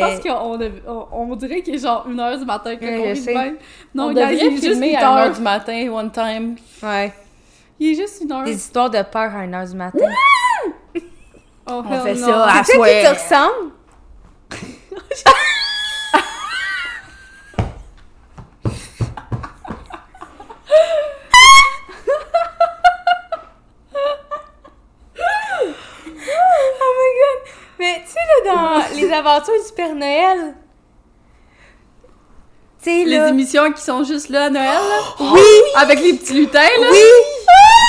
Mais- Je pense qu'on on, on dirait qu'il est genre 1h du matin quand Ouais, on est même. Non, on devrait il est juste filmer 8 à 1h heures. du matin, one time. Ouais. Il est juste 1 heure. Des histoires de peur à 1h du matin. Oh, On fait no. ça à C'est qui te ressemble? Oh my god! Mais tu sais, là, aventures du Père Noël, tu sais, Les là. émissions qui sont juste là à Noël, là. Oui! Avec les petits lutins, là. Oui!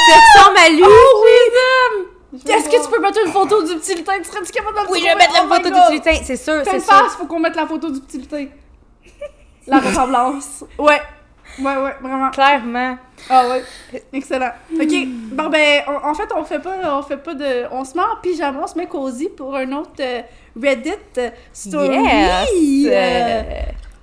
Tu ressembles à lui! Est-ce que tu peux mettre une photo du petit lutin? Tu serais-tu capable de le Oui, je vais mettre la Oh photo du lutin, c'est sûr, c'est sûr. face, faut qu'on mette la photo du petit lutin. La ressemblance. Ouais. Ouais, ouais, vraiment. Clairement. Ah ouais. Excellent. OK. Bon ben, on- en fait, on fait pas on fait pas de on se met en pyjama, on se met cosy pour un autre euh, Reddit euh, story. Yes! Euh,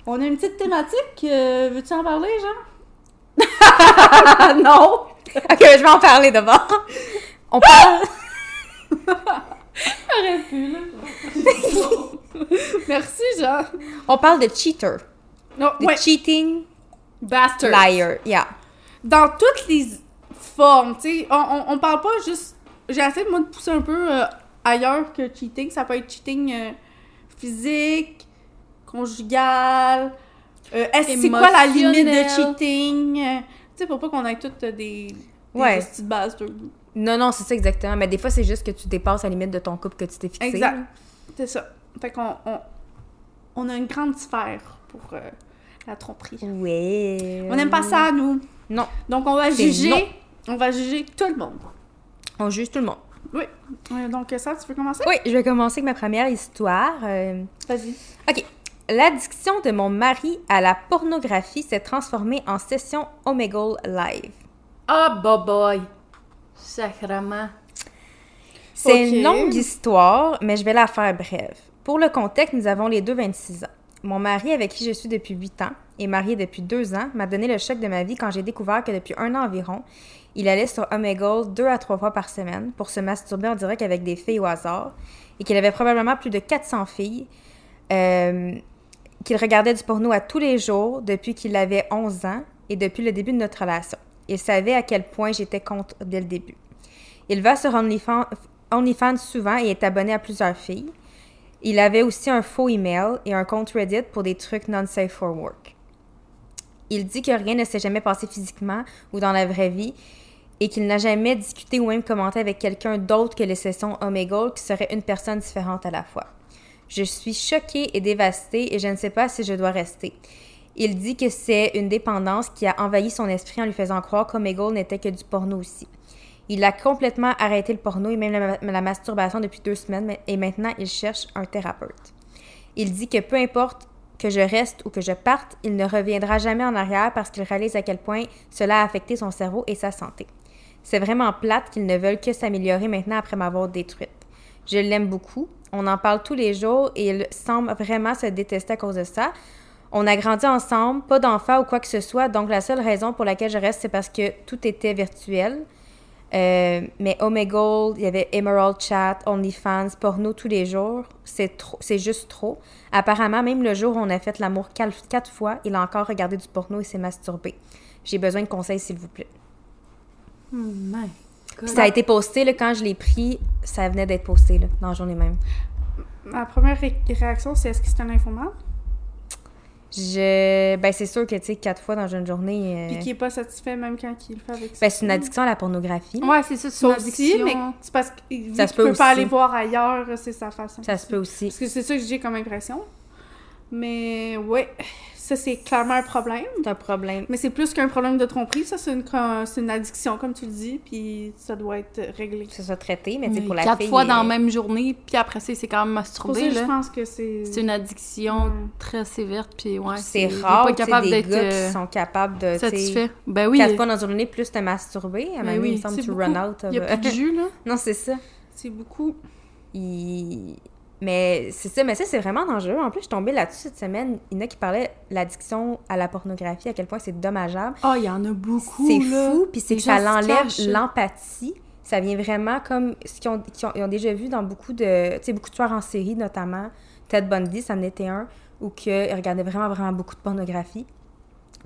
on a une petite thématique, euh, veux-tu en parler, Jean? Non. Ok, je vais en parler d'abord. On parle. J'aurais pu là. Merci, Jean. On parle de cheater. Non, De ouais. cheating Bastard. liar. Yeah. Dans toutes les formes, tu sais, on, on, on parle pas juste... J'ai essayé, moi, de pousser un peu euh, ailleurs que cheating. Ça peut être cheating euh, physique, conjugal... euh, est-ce c'est quoi la limite de cheating? tu sais, pour pas qu'on ait toutes des... des Ouais. petites bases de... Non, non, c'est ça exactement. Mais des fois, c'est juste que tu dépasses la limite de ton couple que tu t'es fixé. Exact. C'est ça. Fait qu'on on, on a une grande sphère pour euh, la tromperie. Ouais. On n'aime pas ça, nous. Non. Donc, on va juger... non. On va juger tout le monde. On juge tout le monde. Oui. Donc, ça, tu veux commencer? Oui, je vais commencer avec ma première histoire. Euh, Vas-y. OK. L'addiction de mon mari à la pornographie s'est transformée en session Omegle Live. Ah, bah boy. Sacrement. C'est une longue histoire, mais je vais la faire brève. Pour le contexte, nous avons les deux 26 ans. Mon mari, avec qui je suis depuis 8 ans et marié depuis 2 ans, m'a donné le choc de ma vie quand j'ai découvert que depuis un an environ, il allait sur Omegle deux à trois fois par semaine pour se masturber en direct avec des filles au hasard et qu'il avait probablement plus de 400 filles, euh, qu'il regardait du porno à tous les jours depuis qu'il avait 11 ans et depuis le début de notre relation. Il savait à quel point j'étais contre dès le début. Il va sur OnlyFans, OnlyFans souvent et est abonné à plusieurs filles. Il avait aussi un faux email et un compte Reddit pour des trucs non-safe for work. Il dit que rien ne s'est jamais passé physiquement ou dans la vraie vie et qu'il n'a jamais discuté ou même commenté avec quelqu'un d'autre que les sessions Omegle qui serait une personne différente à la fois. Je suis choquée et dévastée et je ne sais pas si je dois rester. Il dit que c'est une dépendance qui a envahi son esprit en lui faisant croire qu'Omegle n'était que du porno aussi. Il a complètement arrêté le porno et même la, la masturbation depuis deux semaines et maintenant il cherche un thérapeute. Il dit que peu importe que je reste ou que je parte, il ne reviendra jamais en arrière parce qu'il réalise à quel point cela a affecté son cerveau et sa santé. C'est vraiment plate qu'ils ne veulent que s'améliorer maintenant après m'avoir détruite. Je l'aime beaucoup, on en parle tous les jours et il semble vraiment se détester à cause de ça. On a grandi ensemble, pas d'enfants ou quoi que ce soit, donc la seule raison pour laquelle je reste, c'est parce que tout était virtuel. Euh, mais Omegle, il y avait Emerald Chat, OnlyFans, porno tous les jours. C'est trop, c'est juste trop. Apparemment, même le jour où on a fait l'amour quatre, fois, il a encore regardé du porno et s'est masturbé. J'ai besoin de conseils, s'il vous plaît. my Puis ça a été posté, là, quand je l'ai pris, ça venait d'être posté, là, dans la journée même. Ma première ré- réaction, c'est est-ce que c'est un informant? Je... Ben, c'est sûr que, tu sais, quatre fois dans une journée... euh, Puis qui est pas satisfait même quand il le fait avec Ben, c'est une addiction à la pornographie. Ouais, c'est ça, c'est Ça une aussi, addiction. mais c'est parce qu'il Ça ça se peut peut pas aussi. aller voir ailleurs, c'est sa façon. Ça se peut aussi. Parce que c'est ça que j'ai comme impression. Mais ouais, ça c'est clairement un problème. C'est un problème. Mais c'est plus qu'un problème de tromperie, ça c'est une, c'est une addiction comme tu le dis, puis ça doit être réglé. Que ce soit traité, mais tu sais, Mais pour la Quatre fille... fois dans la euh, même journée, puis après ça, c'est quand même masturbé, ça que je là. pense que c'est... C'est une addiction Ouais. très sévère, puis ouais. C'est est rare, pas capable des gars euh, qui sont capables de, satisfaits. Ben oui, quatre fois dans une journée, plus te masturber. À Ben donné, oui, il me semble que tu beaucoup. run out. il y a plus de jus, là. non, c'est ça. C'est beaucoup. Il- Mais c'est ça, mais ça, c'est vraiment dangereux. En plus, je suis tombée là-dessus cette semaine. Il y en a qui parlaient l'addiction à la pornographie, à quel point c'est dommageable. Ah, il y en a beaucoup, C'est fou, puis c'est que ça l'enlève l'empathie. Ça vient vraiment comme ce qu'ils ont, ont- ils ont déjà vu dans beaucoup de, tu sais, beaucoup de tueurs en série, notamment. Ted Bundy, ça en était un, où qu'ils regardaient vraiment, vraiment beaucoup de pornographie.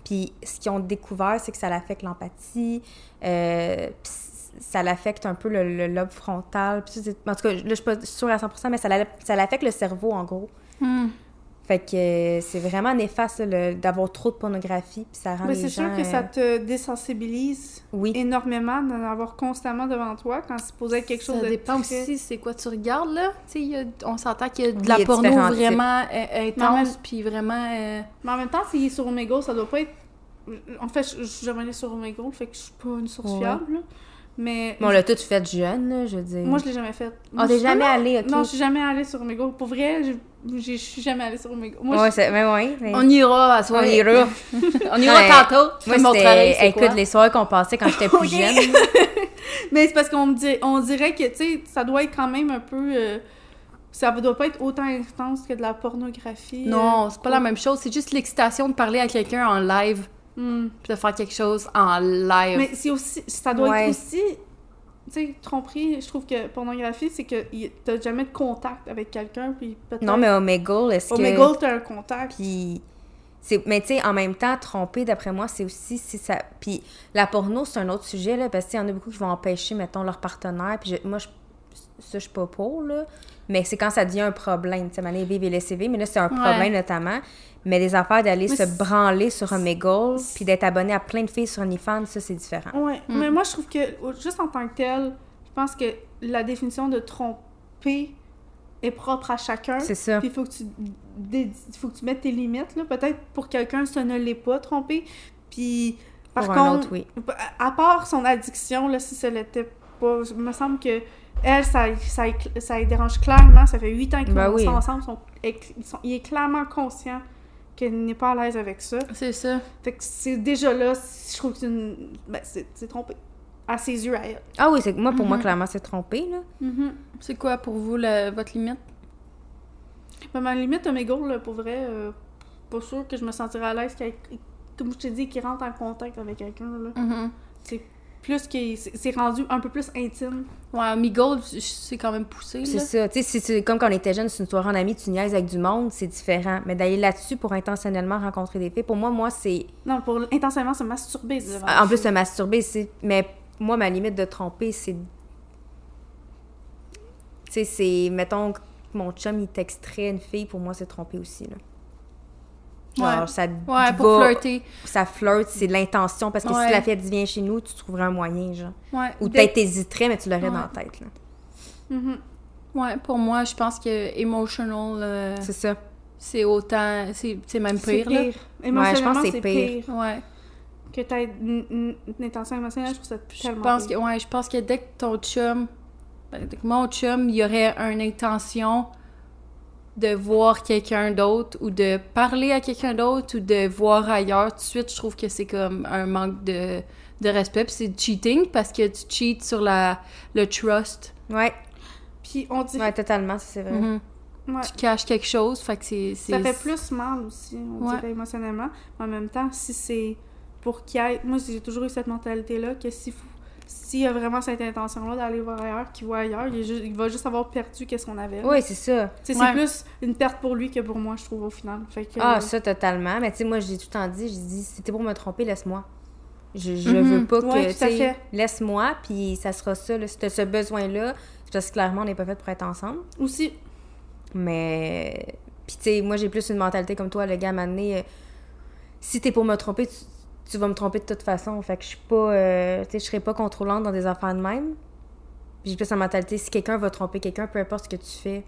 Puis ce qu'ils ont découvert, c'est que ça l'affecte l'empathie, euh, puis ça l'affecte un peu le, le lobe frontal. Puis ça, en tout cas, là, je suis pas sûre à 100%, mais ça ça l'affecte le cerveau, en gros. Hmm. Fait que euh, c'est vraiment néfaste là, le- d'avoir trop de pornographie, puis ça rend Mais les c'est sûr gens, que ça euh, te désensibilise Oui, énormément d'en avoir constamment devant toi quand c'est posé quelque chose ça de dépend très- aussi c'est quoi tu regardes, là? Tu sais, il y a- on s'entend qu'il y a de la il y a porno vraiment euh, Mais en intense, même- puis vraiment... euh, Mais en même temps, s'il est sur Omegle, ça doit pas être. En fait, je je suis jamais allée sur Omegle, fait que je suis pas une source Ouais. fiable. là. Mais. mais on l'a tout fait jeune, là, je veux dire. Moi, je l'ai jamais fait. Ah, Moi, t'es jamais Ah, allé, ok. Non, je suis jamais allée sur Omegle. Pour vrai, je suis jamais allée sur Omegle. Moi, ouais, je- c'est... mais ouais, mais- On ira à on soirée. ira. on ira Ouais. tantôt. Moi, Je montrerai Écoute, quoi? les soirées qu'on passait quand j'étais plus jeune. Mais c'est parce qu'on me dit, on dirait que, tu sais, ça doit être quand même un peu. euh, ça doit pas être autant intense que de la pornographie. Non, euh, c'est pas la même chose. C'est juste l'excitation de parler à quelqu'un en live, Hmm. puis de faire quelque chose en live. Mais c'est aussi, ça doit Ouais. être aussi, tu sais, tromperie, je trouve que pornographie, c'est que t'as jamais de contact avec quelqu'un, puis peut-être... non, mais Omegle, est-ce que... Omegle, t'as un contact. Puis... C'est... Mais tu sais, en même temps, tromper, d'après moi, c'est aussi si ça... Puis la porno, c'est un autre sujet, là, parce qu'il y en a beaucoup qui vont empêcher, mettons, leur partenaire. Puis je- moi, je... ça, je suis pas pour, là. Mais c'est quand ça devient un problème. Tu sais, vivre et laisser vivre. Mais là, c'est un Ouais. problème, notamment. Mais les affaires d'aller se branler sur Omegle, puis d'être abonné à plein de filles sur OnlyFans, ça, c'est différent. Ouais, Mm. mais moi, je trouve que, juste en tant que tel, je pense que la définition de tromper est propre à chacun. C'est ça. Puis il faut que tu dé- faut que tu mettes tes limites là. Peut-être pour quelqu'un ça ne l'est pas trompé. Puis par Pour un contre, autre, oui. à part son addiction là, si ça l'était pas, il me semble que elle ça ça ça, les dérange clairement. Ça fait huit ans qu'ils Ben oui. sont ensemble, sont, ils sont- il est clairement conscient qu'elle n'est pas à l'aise avec ça. C'est ça. Fait que c'est déjà là, je trouve que c'est une, ben, c'est trompé à ses yeux à elle. Ah oui, c'est moi, pour moi, Mhm. clairement, c'est trompé, là. C'est quoi pour vous le- votre limite? Mais ma limite, Omegle, là, pour vrai, euh, pas sûr que je me sentirais à l'aise qu'elle- comme je t'ai dit, qu'il rentre en contact avec quelqu'un. là. Mhm. Plus qu'il c'est rendu un peu plus intime. Ouais, Mi-Gold, c'est quand même poussé, C'est ça. Tu sais, c'est comme quand on était jeune, c'est une soirée en amis, tu niaises avec du monde, c'est différent. Mais d'aller là-dessus pour intentionnellement rencontrer des filles, pour moi, moi, c'est. Non, pour intentionnellement se masturber. En plus, se masturber, c'est. Mais moi, ma limite de tromper, c'est. Tu sais, c'est. Mettons que mon chum, il t'extrait une fille, pour moi, c'est tromper aussi, là. Genre, Ouais. ça. Ouais, pour flirter. Ça flirte, c'est de l'intention. Parce que Ouais. si la fille, elle dit viens chez nous, tu trouverais un moyen, genre. Ouais. Ou peut-être t'hésiterais, mais tu l'aurais Ouais. dans la tête, là. Mhm. Ouais, pour moi, je pense que emotional, euh, C'est ça. c'est autant... C'est c'est même pire, là. Émotionnellement, pense que c'est pire. pire. Ouais. Que t'aies une, intention émotionnelle, je trouve ça Je tellement pense que, ouais, je pense que dès que ton chum, ben, dès que mon chum, il y aurait une intention de voir quelqu'un d'autre ou de parler à quelqu'un d'autre ou de voir ailleurs, tout de suite, je trouve que c'est comme un manque de, de respect. Puis c'est cheating parce que tu cheats sur la, le trust. Ouais. Puis on dit... Ouais, totalement, c'est vrai. Mhm. ouais. Tu caches quelque chose, fait que c'est... Ça fait plus mal aussi, on Ouais. dirait émotionnellement. Mais en même temps, si c'est pour qu'il y ait. Moi, j'ai toujours eu cette mentalité-là que si s'il y a vraiment cette intention-là d'aller voir ailleurs, qu'il voit ailleurs, il, est juste- il va juste avoir perdu qu'est-ce qu'on avait. Oui, c'est ça. Ouais. C'est plus une perte pour lui que pour moi, je trouve, au final. Fait que, Ah, ça, totalement. Mais tu sais, moi, j'ai tout le temps dit, j'ai dit, si t'es pour me tromper, laisse-moi. Je, je Mhm. veux pas que, Ouais, à fait. laisse-moi, puis ça sera ça. Là. Si t'as ce besoin-là, c'est parce que clairement, on n'est pas fait pour être ensemble. Aussi, Mais, puis tu sais, moi, j'ai plus une mentalité comme toi, le gars m'a amené, euh, si t'es pour me tromper, tu, tu vas me tromper de toute façon. Fait que je suis pas, euh, tu sais, je serai pas contrôlante dans des affaires de même. Puis j'ai plus la mentalité, si quelqu'un va tromper quelqu'un, peu importe ce que tu fais,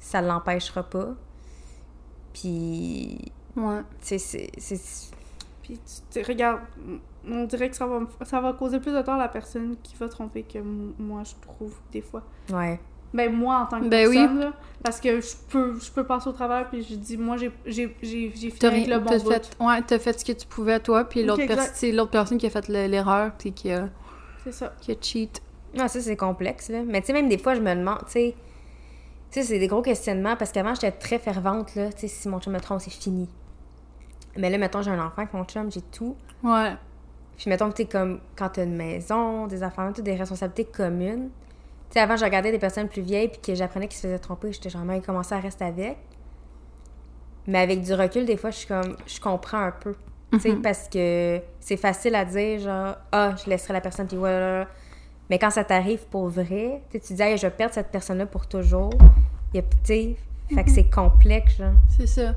ça l'empêchera pas. Puis, Ouais. tu sais, c'est- c'est... puis tu tu- regarde, on dirait que ça va, ça va causer plus de tort à la personne qui va tromper que moi, je trouve, des fois. Ouais. Ben, moi, en tant que Ben oui. personne, là, parce que je peux, je peux passer au travers, puis je dis, moi, j'ai j'ai- j'ai fini avec le bon t'as bout. fait, ouais, t'as fait ce que tu pouvais, toi, puis l'autre personne, exact. c'est l'autre personne qui a fait le- l'erreur, puis qui a, C'est ça. qui a cheat. Non, ça, c'est complexe, là. Mais tu sais, même des fois, je me demande, tu sais... Tu sais, c'est des gros questionnements, parce qu'avant, j'étais très fervente, là. Tu sais, si mon chum me trompe, c'est fini. Mais là, mettons, j'ai un enfant avec mon chum, j'ai tout. Ouais. Puis mettons que t'es comme quand t'as une maison, des enfants, t'as des responsabilités communes. Sais, avant, je regardais des personnes plus vieilles puis que j'apprenais qu'ils se faisaient tromper, j'étais genre, ils commençaient à rester avec. Mais avec du recul, des fois, je suis comme, je comprends un peu. Tu sais, parce que c'est facile à dire, genre, ah, je laisserai la personne, puis voilà. Mais quand ça t'arrive pour vrai, tu tu dis, hey, je vais perdre cette personne-là pour toujours. Tu sais, fait que c'est complexe, genre. C'est ça.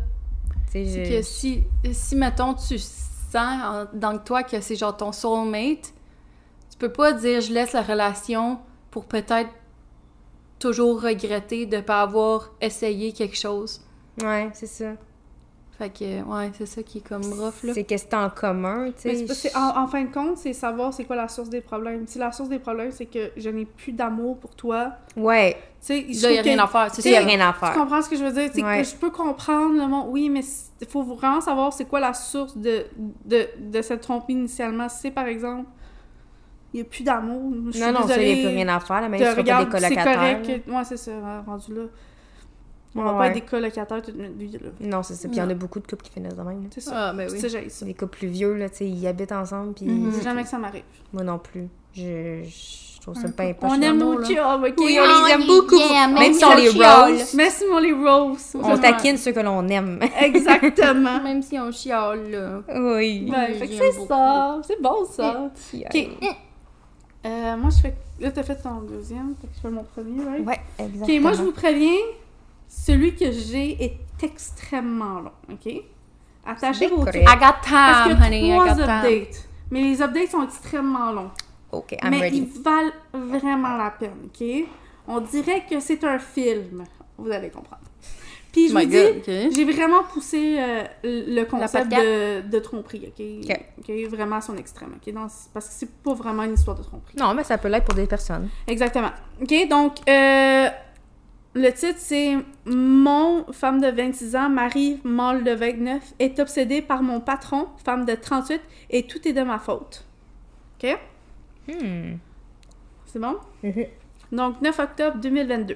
C'est je- que si, si, mettons, tu sens en- dans toi que c'est genre ton soulmate, tu peux pas dire je laisse la relation pour peut-être toujours regretter de pas avoir essayé quelque chose. Ouais, c'est ça. Fait que, ouais, c'est ça qui est comme rough, là. C'est que c'est en commun, tu Mais sais. que, en, en fin de compte, c'est savoir c'est quoi la source des problèmes. Si la source des problèmes, c'est que je n'ai plus d'amour pour toi, Ouais, tu sais, il a rien que- à faire, c'est il y a ça. rien à Tu comprends ce que je veux dire? C'est Ouais. que je peux comprendre le monde. Oui, mais il faut vraiment savoir c'est quoi la source de, de, de cette tromperie initialement. Si c'est par exemple, il n'y a plus d'amour. Je suis Non, non, ça, il n'y a plus rien à faire. Là, même si regarde, des c'est colocataires. correct. là. que- Ouais, c'est ça, ouais, rendu là. On Ouais, va pas être des colocataires toute notre vie, là. Non, c'est ça. Puis il y en a beaucoup de couples qui finissent de même. C'est ça. Ah, ben oui. C'est j'ai ça. Des couples plus vieux, là, tu sais, ils habitent ensemble, puis Mhm. C'est jamais que ça m'arrive. moi non plus. Je, je trouve ça peu. important. On aime nos chums, ok? Oui, on on les les aime beaucoup. yeah, Même même si si on on les rose, Merci, mon les rose. on taquine ceux que l'on aime. Exactement. Même si on chiale, là. oui. Ouais, Oui, fait que j'aime c'est ça. C'est bon, ça. Ok. Ok. Euh, moi, je fais. Là, t'as fait ton deuxième, fait que je fais mon premier, right? Ouais, exactement. Ok, moi, je vous préviens, celui que j'ai est extrêmement long, ok? Attachez vos. I got Parce time, y a honey, I trois got time. updates. Mais les updates sont extrêmement longs. Ok, I'm mais ready. ils valent vraiment la peine, ok? On dirait que c'est un film. Vous allez comprendre. Puis je My vous dis, j'ai vraiment poussé euh, le concept de, de tromperie, ok? Ok. Ok, Vraiment à son extrême, ok? Dans- parce que c'est pas vraiment une histoire de tromperie. Non, mais ça peut l'être pour des personnes. Exactement. OK, donc, euh, le titre, c'est Mon femme de 26 ans, Marie, mâle de 29, est obsédée par mon patron, femme de 38, et tout est de ma faute. OK? Hmm. C'est bon? Mhm. Donc, 9 octobre 2022.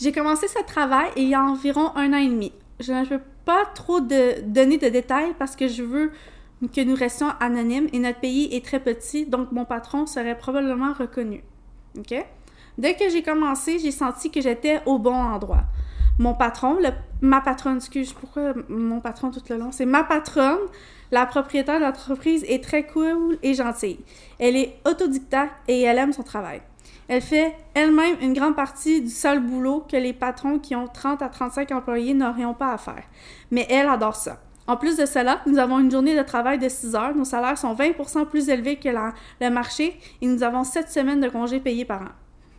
J'ai commencé ce travail il y a environ un an et demi. Je ne peux pas trop de, donner de détails parce que je veux que nous restions anonymes et notre pays est très petit, donc mon patron serait probablement reconnu. OK? Dès que j'ai commencé, j'ai senti que j'étais au bon endroit. Mon patron, ma patronne, excuse, pourquoi mon patron tout le long? C'est ma patronne, la propriétaire de l'entreprise, est très cool et gentille. Elle est autodidacte et elle aime son travail. Elle fait elle-même une grande partie du seul boulot que les patrons qui ont 30 à 35 employés n'aurions pas à faire. Mais elle adore ça. En plus de cela, nous avons une journée de travail de 6 heures. Nos salaires sont 20 plus élevés que la- le marché et nous avons 7 semaines de congés payés par an.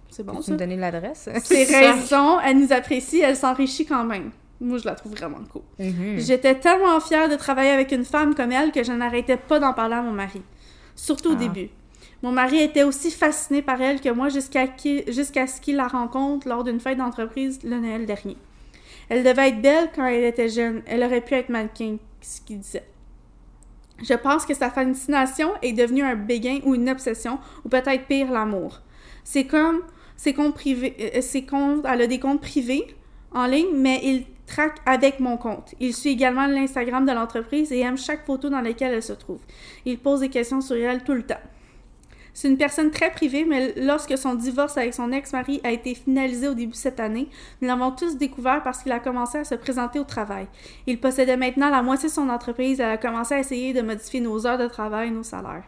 C'est bon, ça? me donner l'adresse? Ces raisons, elle nous apprécie, elle s'enrichit quand même. Moi, je la trouve vraiment cool. Mhm. J'étais tellement fière de travailler avec une femme comme elle que je n'arrêtais pas d'en parler à mon mari. Surtout au Ah. début. Mon mari était aussi fasciné par elle que moi jusqu'à ce qu'il la rencontre lors d'une fête d'entreprise le Noël dernier. Elle devait être belle quand elle était jeune. Elle aurait pu être mannequin, ce qu'il disait. Je pense que sa fascination est devenue un béguin ou une obsession, ou peut-être pire, l'amour. C'est comme ses comptes euh, elle a des comptes privés en ligne, mais il traque avec mon compte. Il suit également l'Instagram de l'entreprise et aime chaque photo dans laquelle elle se trouve. Il pose des questions sur elle tout le temps. C'est une personne très privée, mais lorsque son divorce avec son ex-mari a été finalisé au début de cette année, nous l'avons tous découvert parce qu'il a commencé à se présenter au travail. Il possédait maintenant la moitié de son entreprise et a commencé à essayer de modifier nos heures de travail et nos salaires.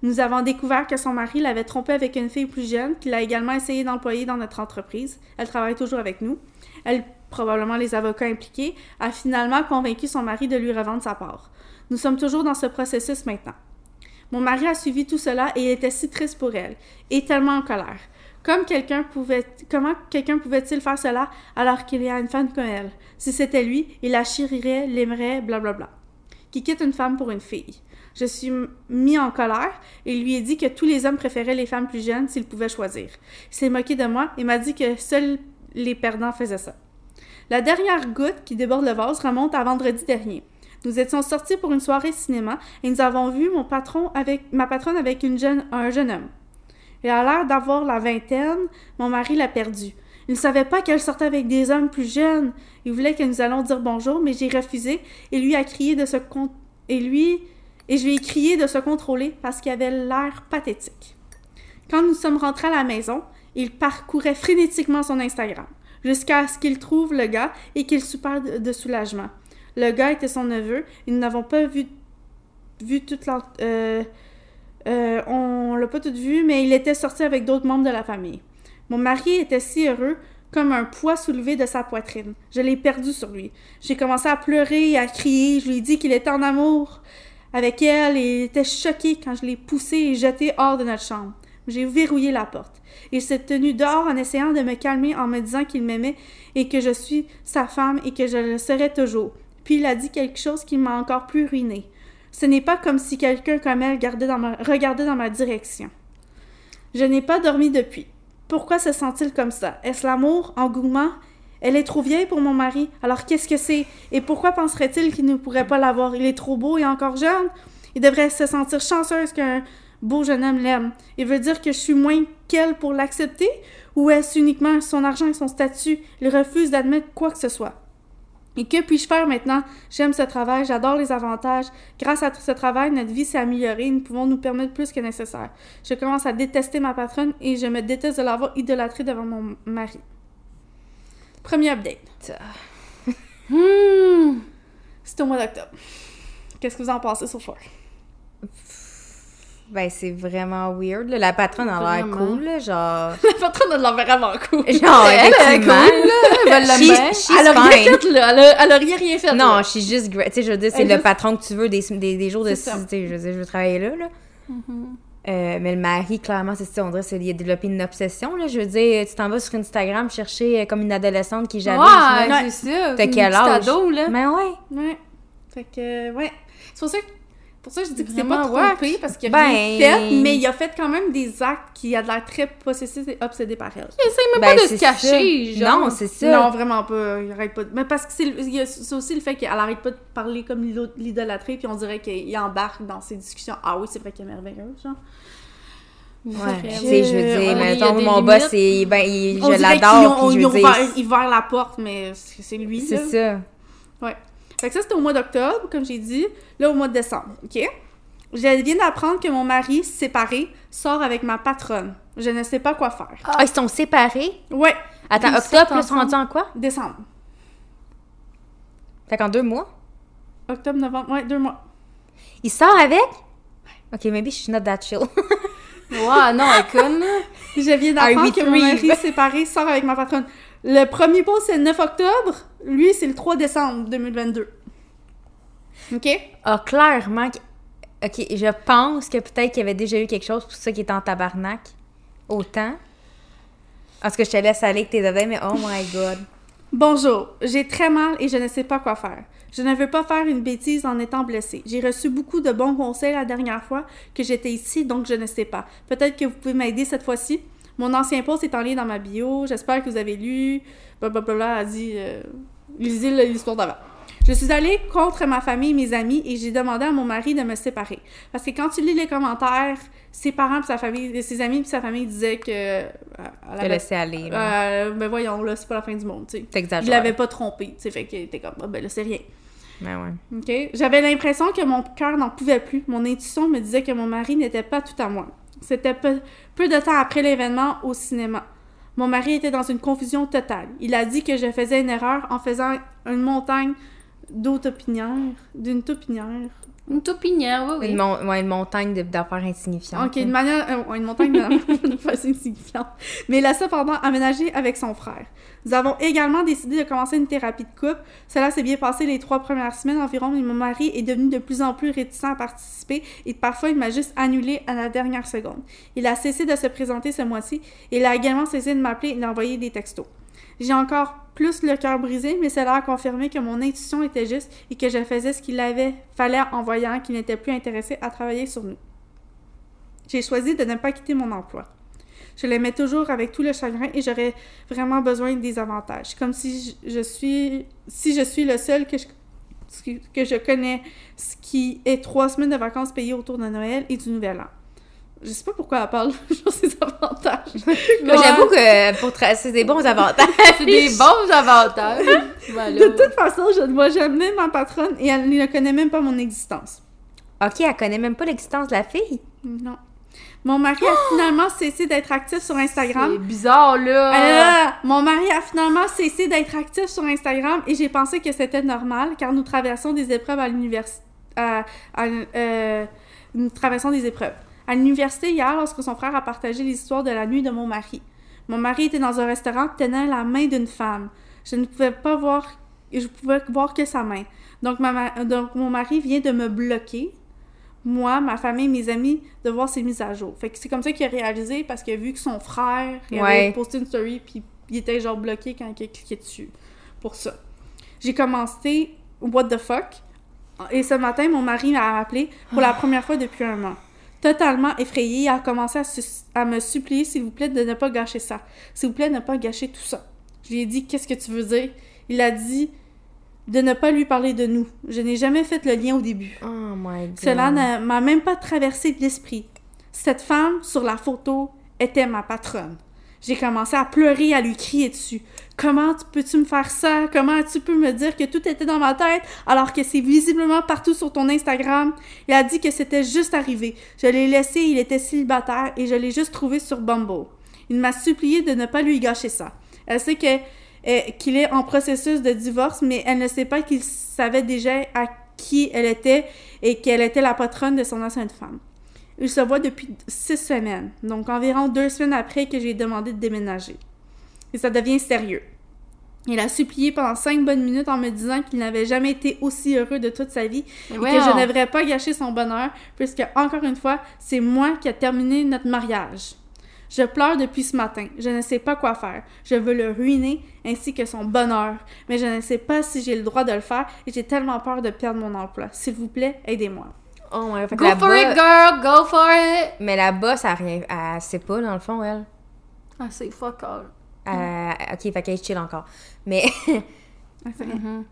Nous avons découvert que son mari l'avait trompé avec une fille plus jeune, qu'il a également essayé d'employer dans notre entreprise. Elle travaille toujours avec nous. Elle, probablement les avocats impliqués, a finalement convaincu son mari de lui revendre sa part. Nous sommes toujours dans ce processus maintenant. Mon mari a suivi tout cela et il était si triste pour elle, et tellement en colère. Comment quelqu'un pouvait-il faire cela alors qu'il y a une femme comme elle? Si c'était lui, il la chérirait, l'aimerait, blablabla. Qui quitte une femme pour une fille. Je suis mis en colère et lui ai dit que tous les hommes préféraient les femmes plus jeunes s'ils pouvaient choisir. Il s'est moqué de moi et m'a dit que seuls les perdants faisaient ça. La dernière goutte qui déborde le vase remonte à vendredi dernier. Nous étions sortis pour une soirée cinéma et nous avons vu mon patron avec ma patronne avec un jeune homme. Elle a l'air d'avoir la vingtaine, mon mari l'a perdue. Il ne savait pas qu'elle sortait avec des hommes plus jeunes. Il voulait que nous allions dire bonjour, mais j'ai refusé et lui a crié de se et lui et je lui ai crié de se contrôler parce qu'il avait l'air pathétique. Quand nous sommes rentrés à la maison, il parcourait frénétiquement son Instagram jusqu'à ce qu'il trouve le gars et qu'il super de, de soulagement. Le gars était son neveu nous n'avons pas vu, vu toute la... euh, euh, on l'a pas tout vu, mais il était sorti avec d'autres membres de la famille. Mon mari était si heureux comme un poids soulevé de sa poitrine. Je l'ai perdu sur lui. J'ai commencé à pleurer et à crier. Je lui ai dit qu'il était en amour avec elle et il était choqué quand je l'ai poussé et jeté hors de notre chambre. J'ai verrouillé la porte. Il s'est tenu dehors en essayant de me calmer en me disant qu'il m'aimait et que je suis sa femme et que je le serai toujours. Puis il a dit quelque chose qui m'a encore plus ruinée. Ce n'est pas comme si quelqu'un comme elle regardait dans ma direction. Je n'ai pas dormi depuis. Pourquoi se sent-il comme ça? Est-ce l'amour? Engouement? Elle est trop vieille pour mon mari. Alors qu'est-ce que c'est? Et pourquoi penserait-il qu'il ne pourrait pas l'avoir? Il est trop beau et encore jeune? Il devrait se sentir chanceuse qu'un beau jeune homme l'aime. Il veut dire que je suis moins qu'elle pour l'accepter? Ou est-ce uniquement son argent et son statut? Il refuse d'admettre quoi que ce soit. Et que puis-je faire maintenant? J'aime ce travail, j'adore les avantages. Grâce à ce travail, notre vie s'est améliorée, nous pouvons nous permettre plus que nécessaire. Je commence à détester ma patronne et je me déteste de l'avoir idolâtrée devant mon mari. Premier update. Hmm. C'est au mois d'octobre. Qu'est-ce que vous en pensez sur far? Ben, c'est vraiment weird. là. La patronne a l'air cool, là, genre... La patronne a l'air vraiment cool. Genre, Elle, elle est cool, là. Elle She- Elle a rien fait, là. Elle a, elle a rien, rien fait. Non, là. je suis juste. Tu sais, je veux dire, c'est le juste- patron que tu veux des, des, des jours de... Tu sais, je veux dire, je veux travailler là, là. Euh, mais le mari, clairement, c'est ça, on dirait qu'il a développé une obsession, là. Je veux dire, tu t'en vas sur Instagram chercher euh, comme une adolescente qui jalouse. là. Ouais, c'est ça. T'as quel âge? ado, là. Mais ouais. Ouais. Fait que, ouais. C'est pour ça que, pour ça que je dis que c'est pas wack. trompé, parce qu'il a Ben- rien fait, mais il a fait quand même des actes qui a de l'air très possessif et obsédé par elle. Il essaie même Ben, pas de se cacher, genre. Non, c'est ça. Non, vraiment pas. Il arrête pas. de- Mais parce que c'est il aussi le fait qu'elle arrête pas de parler comme l'idolâtrée, puis on dirait qu'il embarque dans ces discussions. Ah oui, c'est vrai qu'elle est merveilleuse, genre. Ouais. Vraiment. Tu sais, je veux dire, il a mettons, mon limites. boss, c'est, ben, il- je l'adore, puis je veux dire... ouvert, ils ouvrent la porte, mais c'est lui. C'est ça. Fait que ça, c'était au mois d'octobre, comme j'ai dit. Là, au mois de décembre, OK? Je viens d'apprendre que mon mari, séparé, sort avec ma patronne. Je ne sais pas quoi faire. Ah, ils sont séparés? Ouais, Attends, Ils octobre, ils sont rendus en quoi? décembre. Fait qu'en deux mois? Octobre, novembre, ouais, deux mois. Il sort avec? Ok, maybe she's not that chill. Ouais, non, elle. Je viens d'apprendre que mon mari séparé sort avec ma patronne. Le premier post, c'est le 9 octobre. Lui, c'est le 3 décembre 2022. OK? Ah, clairement. que- Ok, je pense que peut-être qu'il y avait déjà eu quelque chose pour ça qui est en tabarnak. Autant. Tout cas, je te laisse aller avec tes mais oh my god. Bonjour, j'ai très mal et je ne sais pas quoi faire. Je ne veux pas faire une bêtise en étant blessée. J'ai reçu beaucoup de bons conseils la dernière fois que j'étais ici, donc je ne sais pas. Peut-être que vous pouvez m'aider cette fois-ci. Mon ancien post est en lien dans ma bio. J'espère que vous avez lu. Blablabla a dit. Euh, lisez l'histoire d'avant. Je suis allée contre ma famille et mes amis et j'ai demandé à mon mari de me séparer. Parce que quand tu lis les commentaires, ses parents et sa famille, ses amis et sa famille disaient que. euh, elle Te avait- laisser aller. euh, ben voyons, là, c'est pas la fin du monde, tu sais. Il l'avait pas trompé, tu sais, fait qu'il était comme, ah, ben là, c'est rien. Ouais, ouais. OK? J'avais l'impression que mon cœur n'en pouvait plus. Mon intuition me disait que mon mari n'était pas tout à moi. C'était peu, de temps après l'événement au cinéma. Mon mari était dans une confusion totale. Il a dit que je faisais une erreur en faisant une montagne d'eau topinière, d'une topinière. Une topinière, oui, oui. Une, mon- ouais, une montagne d'affaires insignifiantes. Ok, une manière, euh, une montagne de façon insignifiante. Mais il a cependant aménagé avec son frère. Nous avons également décidé de commencer une thérapie de couple. Cela s'est bien passé les trois premières semaines environ, mais mon mari est devenu de plus en plus réticent à participer et parfois il m'a juste annulé à la dernière seconde. Il a cessé de se présenter ce mois-ci et il a également cessé de m'appeler et d'envoyer des textos. J'ai encore plus le cœur brisé, mais cela a confirmé que mon intuition était juste et que je faisais ce qu'il avait fallait en voyant qu'il n'était plus intéressé à travailler sur nous. J'ai choisi de ne pas quitter mon emploi. Je l'aimais toujours avec tout le chagrin et j'aurais vraiment besoin des avantages. Comme si je, suis si je suis le seul que je, que je connais qui est trois semaines de vacances payées autour de Noël et du Nouvel An. Je sais pas pourquoi elle parle sur ces avantages. J'avoue que pour tracer des bons avantages. C'est des bons avantages. Voilà. De toute façon, je ne vois jamais ma patronne et elle ne connaît même pas mon existence. Ok, elle connaît même pas l'existence de la fille. Non. Mon mari a finalement cessé d'être actif sur Instagram. C'est bizarre, là. Euh, mon mari a finalement cessé d'être actif sur Instagram et j'ai pensé que c'était normal car nous traversons des épreuves à l'université. euh, nous traversons des épreuves. À l'université hier, lorsque son frère a partagé l'histoire de la nuit de mon mari. Mon mari était dans un restaurant tenant la main d'une femme. Je ne pouvais pas voir, je pouvais voir que sa main. Donc, ma ma- donc mon mari vient de me bloquer moi, ma famille, mes amis, de voir ses mises à jour. Fait que c'est comme ça qu'il a réalisé parce qu'il a vu que son frère il avait posté une story puis il était genre bloqué quand il a cliqué dessus. Pour ça. J'ai commencé What the fuck? Et ce matin, mon mari m'a appelé pour la première fois depuis un an. Totalement effrayé, il a commencé à, me supplier, s'il vous plaît, de ne pas gâcher ça. S'il vous plaît, ne pas gâcher tout ça. Je lui ai dit, qu'est-ce que tu veux dire? Il a dit de ne pas lui parler de nous. Je n'ai jamais fait le lien au début. Oh my god. Cela ne m'a même pas traversé de l'esprit. Cette femme, sur la photo, était ma patronne. J'ai commencé à pleurer, à lui crier dessus. Comment tu peux-tu me faire ça? Comment tu peux me dire que tout était dans ma tête alors que c'est visiblement partout sur ton Instagram? Il a dit que c'était juste arrivé. Je l'ai laissé, il était célibataire et je l'ai juste trouvé sur Bumble. Il m'a supplié de ne pas lui gâcher ça. Elle sait que euh, qu'il est en processus de divorce, mais elle ne sait pas qu'il savait déjà à qui elle était et qu'elle était la patronne de son ancienne femme. Il se voit depuis six semaines, donc environ deux semaines après que j'ai demandé de déménager. Et ça devient sérieux. Il a supplié pendant cinq bonnes minutes en me disant qu'il n'avait jamais été aussi heureux de toute sa vie et que je ne devrais pas gâcher son bonheur, puisque, encore une fois, c'est moi qui a terminé notre mariage. Je pleure depuis ce matin. Je ne sais pas quoi faire. Je veux le ruiner, ainsi que son bonheur. Mais je ne sais pas si j'ai le droit de le faire et j'ai tellement peur de perdre mon emploi. S'il vous plaît, aidez-moi. Oh my god. Fait que Go for it, girl! Go for it! Mais là-bas, ça rien. Elle sait pas, dans le fond, elle. Ah, c'est fuck all. Euh, ok, fait qu'elle chill encore. Mais Ah. Mhm.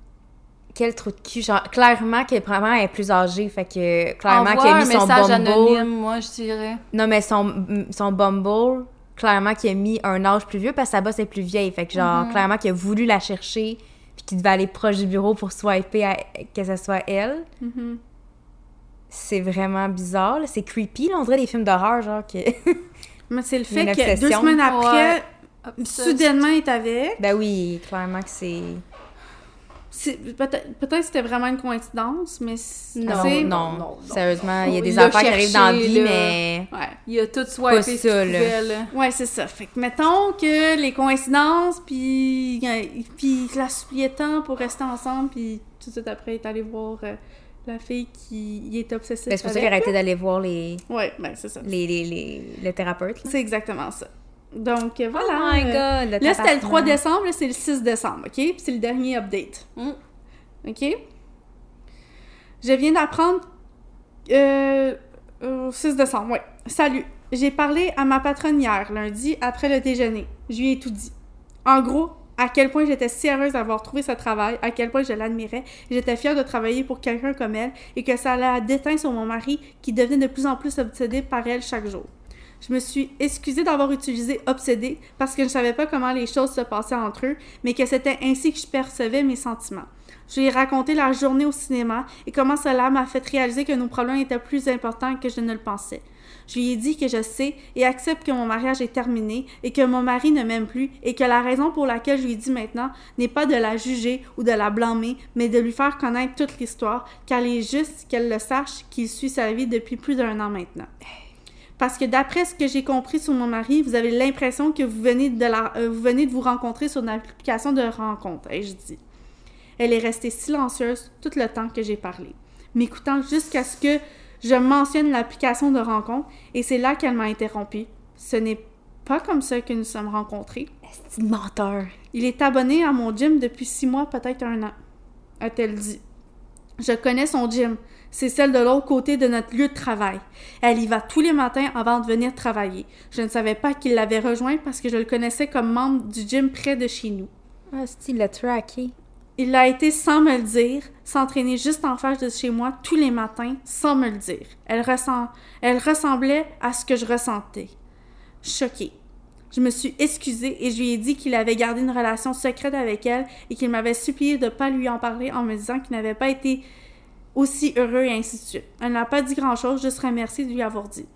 quel trou de cul. Genre, clairement qu'elle elle est plus âgée. Fait que clairement Envoie qu'elle a un mis son message Bumble. anonyme, moi, je dirais. Non, mais son, son Bumble, clairement qu'il a mis un âge plus vieux parce que sa boss est plus vieille. Fait que genre, Mhm. clairement qu'il a voulu la chercher puis qu'il devait aller proche du bureau pour swiper à- que ce soit elle. Mhm. C'est vraiment bizarre. là. C'est creepy, là. On dirait des films d'horreur, genre que... Mais c'est le fait que deux semaines après, Ouais. Soudainement, il est avec. ben oui, clairement que c'est... C'est- Peut-être peut-être que c'était vraiment une coïncidence, mais c'est- Non, non, non, non. Sérieusement, il y a des affaires qui arrivent dans la vie, là. mais... Ouais. Il a tout swipé ça, là. Ouais, c'est ça. Fait que mettons que les coïncidences, puis euh, puis il la suppliait tant pour rester ensemble, puis tout de suite après, il est allé voir euh, la fille qui il est obsessif Ben, c'est pour ça qu'il a arrêté d'aller voir les, Ouais, ben c'est ça. les, les, les, le thérapeute. là. C'est exactement ça. Donc euh, Oh voilà. my euh, god! Là, c'était le 3 décembre, là, c'est le 6 décembre, OK? Puis c'est le dernier update. Mm. OK? Je viens d'apprendre... Euh, euh, 6 décembre, ouais. Salut. J'ai parlé à ma patronne hier, lundi, après le déjeuner. Je lui ai tout dit. En gros, à quel point j'étais si heureuse d'avoir trouvé ce travail, à quel point je l'admirais, j'étais fière de travailler pour quelqu'un comme elle, et que ça l'a déteint sur mon mari, qui devenait de plus en plus obsédé par elle chaque jour. Je me suis excusée d'avoir utilisé obsédé parce que je ne savais pas comment les choses se passaient entre eux, mais que c'était ainsi que je percevais mes sentiments. Je lui ai raconté la journée au cinéma et comment cela m'a fait réaliser que nos problèmes étaient plus importants que je ne le pensais. Je lui ai dit que je sais et accepte que mon mariage est terminé et que mon mari ne m'aime plus et que la raison pour laquelle je lui dis maintenant n'est pas de la juger ou de la blâmer, mais de lui faire connaître toute l'histoire, car il est juste qu'elle le sache qu'il suit sa vie depuis plus d'un an maintenant. Parce que d'après ce que j'ai compris sur mon mari, vous avez l'impression que vous venez de la, euh, vous venez de vous rencontrer sur une application de rencontre, ai-je dit. Elle est restée silencieuse tout le temps que j'ai parlé, m'écoutant jusqu'à ce que je mentionne l'application de rencontre, et c'est là qu'elle m'a interrompu. Ce n'est pas comme ça que nous sommes rencontrés. C'est menteur. Il est abonné à mon gym depuis six mois, peut-être un an, a-t-elle dit. Je connais son gym. C'est celle de l'autre côté de notre lieu de travail. Elle y va tous les matins avant de venir travailler. Je ne savais pas qu'il l'avait rejoint parce que je le connaissais comme membre du gym près de chez nous. Ah, il l'a traqué? Il l'a été sans me le dire, s'entraîner juste en face de chez moi tous les matins sans me le dire. Elle, ressent... Elle ressemblait à ce que je ressentais. Choquée. Je me suis excusée et je lui ai dit qu'il avait gardé une relation secrète avec elle et qu'il m'avait supplié de ne pas lui en parler en me disant qu'il n'avait pas été aussi heureux et ainsi de suite. Elle n'a pas dit grand-chose, juste remercié de lui avoir dit.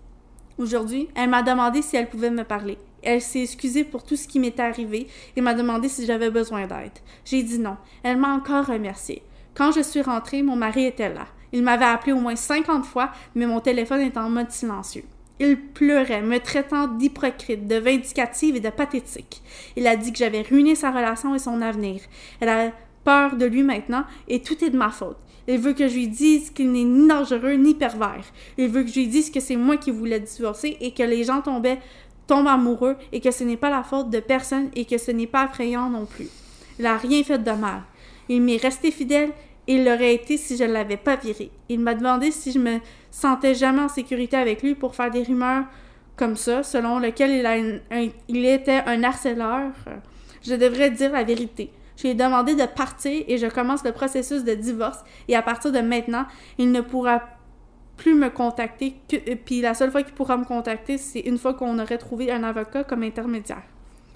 Aujourd'hui, elle m'a demandé si elle pouvait me parler. Elle s'est excusée pour tout ce qui m'était arrivé et m'a demandé si j'avais besoin d'aide. J'ai dit non. Elle m'a encore remercié. Quand je suis rentrée, mon mari était là. Il m'avait appelé au moins 50 fois, mais mon téléphone était en mode silencieux. Il pleurait, me traitant d'hypocrite, de vindicative et de pathétique. Il a dit que j'avais ruiné sa relation et son avenir. Elle a peur de lui maintenant et tout est de ma faute. Il veut que je lui dise qu'il n'est ni dangereux ni pervers. Il veut que je lui dise que c'est moi qui voulais divorcer et que les gens tombaient, tombent amoureux et que ce n'est pas la faute de personne et que ce n'est pas effrayant non plus. Il n'a rien fait de mal. Il m'est resté fidèle et il l'aurait été si je ne l'avais pas viré. Il m'a demandé si je me sentais jamais en sécurité avec lui pour faire des rumeurs comme ça, selon lequel il, a il était un harceleur. Je devrais dire la vérité. Je lui ai demandé de partir et je commence le processus de divorce et à partir de maintenant, il ne pourra plus me contacter. Euh, puis la seule fois qu'il pourra me contacter, c'est une fois qu'on aurait trouvé un avocat comme intermédiaire.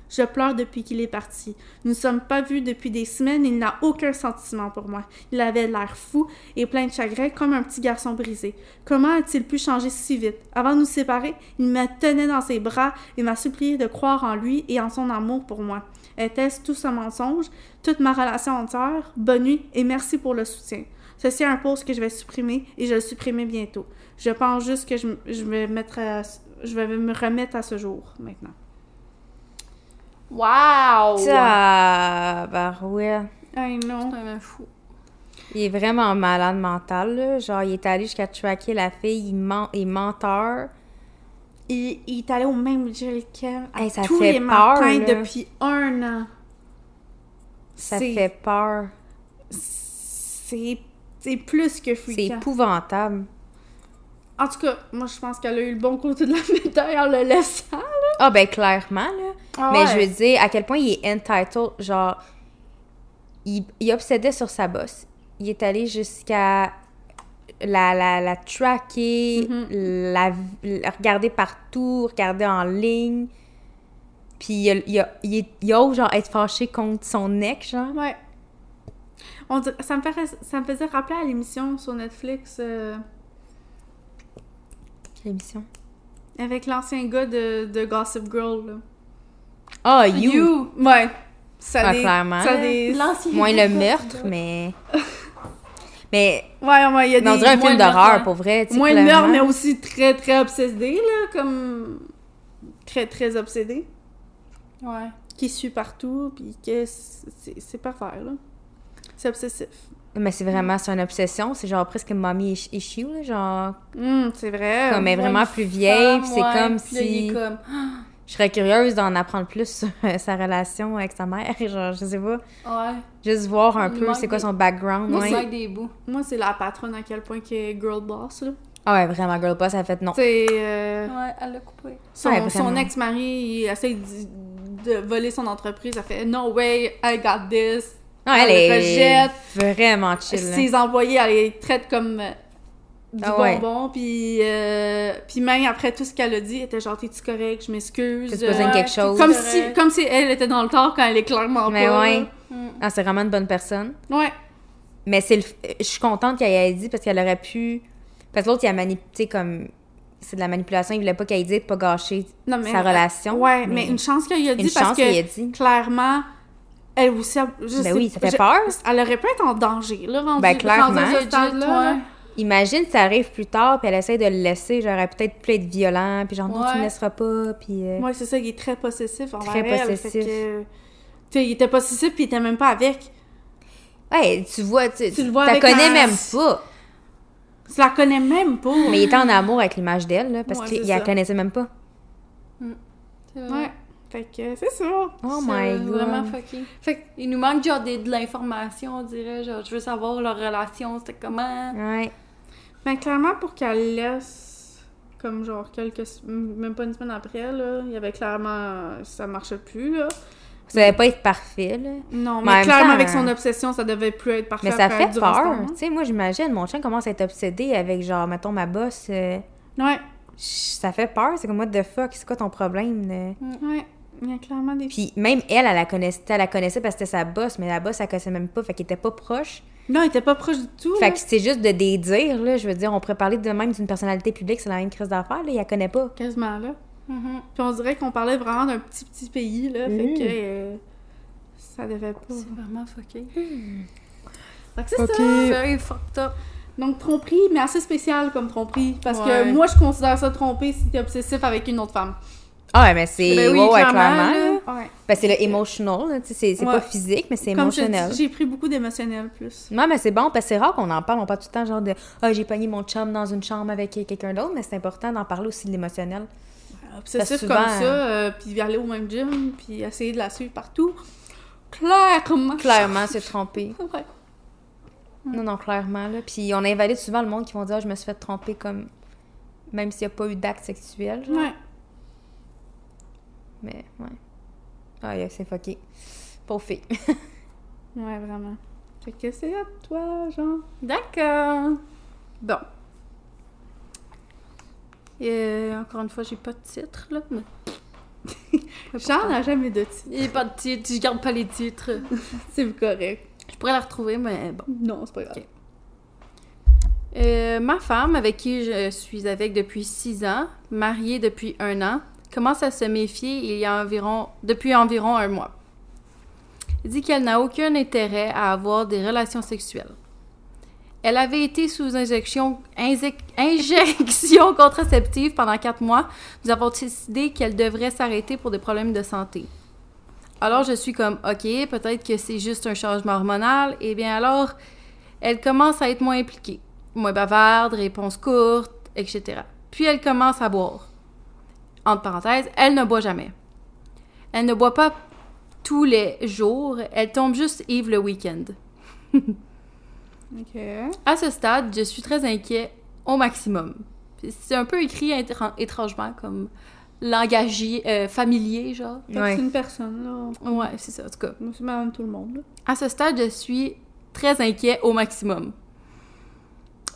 Je pleure depuis qu'il est parti. Nous ne sommes pas vus depuis des semaines. Il n'a aucun sentiment pour moi. Il avait l'air fou et plein de chagrin, comme un petit garçon brisé. Comment a-t-il pu changer si vite? Avant de nous séparer, il me tenait dans ses bras et m'a supplié de croire en lui et en son amour pour moi. Était-ce tout ce mensonge? Toute ma relation entière? Bonne nuit et merci pour le soutien. Ceci est un post que je vais supprimer et je vais le supprimer bientôt. Je pense juste que je, je vais mettre à- je vais me remettre à ce jour maintenant. Wow! Ça, bah ouais. I know. C'est un fou. Il est vraiment malade mental, là. Genre, il est allé jusqu'à traquer la fille, il, ment, il est menteur. Il, il est allé au même gel qu'elle à Hey, ça tous fait les peur, matins là. depuis un an. Ça C'est- fait peur. C'est c'est plus que C'est fréquent. épouvantable. En tout cas, moi, je pense qu'elle a eu le bon côté de la médaille en le laissant. Ah, ben, clairement, là. Ah Mais ouais. je veux dire, à quel point il est entitled, genre, il, il obsédait sur sa bosse. Il est allé jusqu'à la, la, la tracker, Mm-hmm. la, la regarder partout, regarder en ligne. Puis il, a- il, a- il, est- il ose, genre, être fâché contre son ex, genre. Ouais. On dirait- ça, me fait, ça me faisait rappeler à l'émission sur Netflix euh, Quelle émission? avec l'ancien gars de, de Gossip Girl. Là. Ah, you! Ouais. Ça Ah, des, clairement, Ça des... Moins le meurtre, mais... mais Ouais, ouais, il y a on des... dirait un film d'horreur, pour vrai. Moins mais aussi très, très obsédé, là, comme... Très, très obsédé. Ouais. Qui suit partout, puis que c'est c'est pervers, là. C'est obsessif. Mais c'est vraiment, c'est une obsession. C'est genre presque mommy issue, là, genre... Hum, c'est vrai. Comme elle est vraiment plus vieille, c'est comme puis là, il si... est comme... Je serais curieuse d'en apprendre plus sur euh, sa relation avec sa mère. Genre, je sais pas. Ouais. Juste voir un Il peu c'est quoi des- son background. Moi, ouais. c'est avec des bouts. Moi, c'est la patronne à quel point qui est girl boss, là. Ah ouais, vraiment, girl boss, elle a fait non. C'est... euh, Ouais, elle l'a coupé. Son, Ouais, son vraiment. ex-mari, il essaie de, de voler son entreprise. Elle fait « No way, I got this Non, elle, elle le est rejette. vraiment ». chill. Ses employés, elle les traite comme du Ah ouais. bonbon. Puis, euh, puis même après tout ce qu'elle a dit, elle était genre « T'es-tu correct? Je m'excuse. T'as-tu besoin de Euh, quelque chose? Comme si, comme si elle était dans le tort quand elle est clairement Mais pas. ouais. Mm. Ah, c'est vraiment une bonne personne. Ouais. Mais c'est le... je suis contente qu'elle ait dit parce qu'elle aurait pu... Parce que l'autre, il a manipulé comme... C'est de la manipulation, il voulait pas qu'elle ait dit de pas gâcher Non, mais, sa relation. Ouais, mais, une chance qu'il a dit Une parce chance que a dit. clairement, elle aussi, a- je Ben sais- oui, ça fait je- peur. Elle aurait pu être en danger, là, rendu, Ben, clairement. rendu à ce là. Imagine si ça arrive plus tard, puis elle essaie de le laisser, j'aurais peut-être pu être violent, puis genre, non, tu me laisseras pas, puis... euh, Ouais, c'est ça, il est très possessif envers Très elle. possessif. Que, tu sais, il était possessif puis il était même pas avec. Ouais, tu vois, tu, Tu le vois la avec connais la- même pas. Tu la connais même pas. Mais il était en amour avec l'image d'elle, là, parce Ouais, qu'il la connaissait même pas. Vrai. Ouais. Fait que c'est ça. Oh my god. vraiment fucké. Fait qu'il nous manque genre des- de l'information, on dirait. Genre, je veux savoir leur relation, c'était comment. Ouais. Ben, clairement, pour qu'elle laisse, comme genre quelques. Même pas une semaine après, là, il y avait clairement. Ça marchait plus, là. Ça devait pas être parfait, là. Non, Mais mais, clairement, temps, avec son euh, obsession, ça devait plus être parfait. Mais ça après, fait peur. temps-là. Tu sais, moi, j'imagine, mon chien commence à être obsédé avec, genre, mettons, ma bosse. euh, Ouais, ça fait peur. C'est comme, what the fuck, c'est quoi ton problème? là? ouais. Il y a clairement des. Puis même elle, elle la connaissait, elle la connaissait parce que c'était sa bosse, mais la bosse, elle connaissait même pas, fait qu'elle était pas proche. Non, il était pas proche du tout. Fait là. que c'est juste de des dires, là. Je veux dire, on pourrait parler de même d'une personnalité publique, c'est la même crise d'affaires, là. Il la connaît pas. Quasiment là. Mhm. Puis on dirait qu'on parlait vraiment d'un petit, petit pays, là. Fait Mhm. que. euh, ça devait pas. C'est vraiment fucké. Fait que c'est ça. Very fucked up. Donc, tromperie, mais assez spécial comme tromperie. Parce Ouais. que moi, je considère ça tromper si t'es obsessif avec une autre femme. Ah, ouais, mais c'est. Ben oui, ouais, clairement, clairement. là. Ouais. Ben, c'est le emotional, c'est Ouais. pas physique, mais c'est émotionnel. j'ai pris beaucoup d'émotionnel plus. Non, mais c'est bon, parce que c'est rare qu'on en parle. On parle tout le temps, genre de Ah, j'ai pogné mon chum dans une chambre avec quelqu'un d'autre, mais c'est important d'en parler aussi de l'émotionnel. Obsessif souvent, comme ça, euh, puis aller au même gym, puis essayer de la suivre partout. Clairement. Clairement, c'est trompé. Ouais. Non, non, clairement, là. Puis on invalide souvent le monde qui vont dire Ah, je me suis fait tromper comme. Même s'il n'y a pas eu d'acte sexuel, genre. Ouais. Mais, ouais. Ah, yeah, c'est fucké. Pauvre fille. Ouais, vraiment. Fait que c'est à toi, genre. D'accord. Bon. Et euh, encore une fois, j'ai pas de titre, là. Mais... Jean n'a jamais de titre. Il n'y a pas de titre, je garde pas les titres. C'est correct. Je pourrais la retrouver, mais bon. Non, c'est pas grave. Euh, ma femme, avec qui je suis avec depuis six ans, mariée depuis un an, commence à se méfier il y a environ, depuis environ un mois. Elle dit qu'elle n'a aucun intérêt à avoir des relations sexuelles. Elle avait été sous injection, injec- injection contraceptive pendant quatre mois. Nous avons décidé qu'elle devrait s'arrêter pour des problèmes de santé. Alors je suis comme, ok, peut-être que c'est juste un changement hormonal. Eh bien alors, elle commence à être moins impliquée, moins bavarde, réponses courtes, etc. Puis elle commence à boire. Entre parenthèses, elle ne boit jamais. Elle ne boit pas tous les jours, elle tombe juste Yves le week-end. À ce stade, je suis très inquiet au maximum. C'est un peu écrit étran- étrangement comme langagé, euh, familier, genre. Ouais. C'est une personne, là. Ouais, c'est ça, en tout cas. Madame, tout le monde. À ce stade, je suis très inquiet au maximum.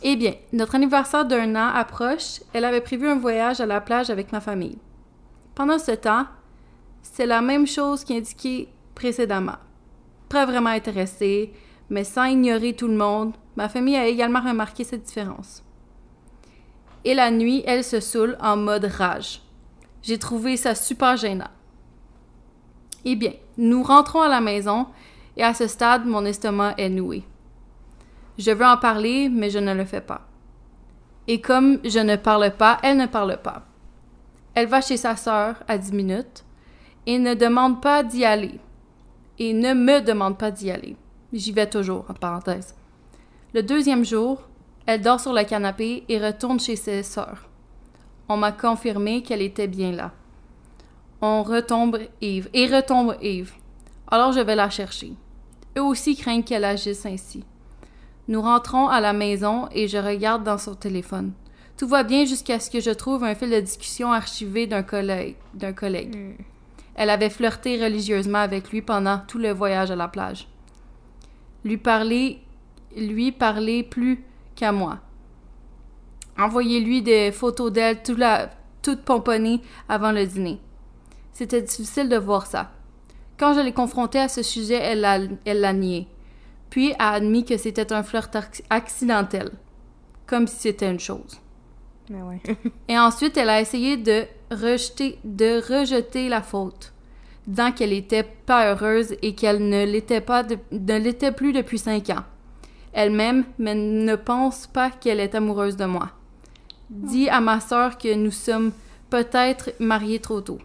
Eh bien, notre anniversaire d'un an approche. Elle avait prévu un voyage à la plage avec ma famille. Pendant ce temps, c'est la même chose qu'indiqué précédemment. Pas vraiment intéressée, mais sans ignorer tout le monde, ma famille a également remarqué cette différence. Et la nuit, elle se saoule en mode rage. J'ai trouvé ça super gênant. Eh bien, nous rentrons à la maison et à ce stade, mon estomac est noué. Je veux en parler, mais je ne le fais pas. Et comme je ne parle pas, elle ne parle pas. Elle va chez sa sœur à 10 minutes et ne demande pas d'y aller. Et ne me demande pas d'y aller. J'y vais toujours, en parenthèse. Le deuxième jour, elle dort sur le canapé et retourne chez ses sœurs. On m'a confirmé qu'elle était bien là. On retombe Eve et retombe Eve. Alors je vais la chercher. Eux aussi craignent qu'elle agisse ainsi. Nous rentrons à la maison et je regarde dans son téléphone. Tout va bien jusqu'à ce que je trouve un fil de discussion archivé d'un collègue. D'un collègue. Elle avait flirté religieusement avec lui pendant tout le voyage à la plage. Lui parler, lui parler plus qu'à moi. Envoyez-lui des photos d'elle tout la- toute pomponnée avant le dîner. C'était difficile de voir ça. Quand je l'ai confrontée à ce sujet, elle l'a elle l'a nié. Puis a admis que c'était un flirt ac- accidentel, comme si c'était une chose. Mais ouais. Et ensuite, elle a essayé de rejeter, de rejeter la faute, disant qu'elle était pas heureuse et qu'elle ne l'était pas, de- ne l'était plus depuis cinq ans. Elle-même, mais ne pense pas qu'elle est amoureuse de moi. Dit à ma sœur que nous sommes peut-être mariés trop tôt.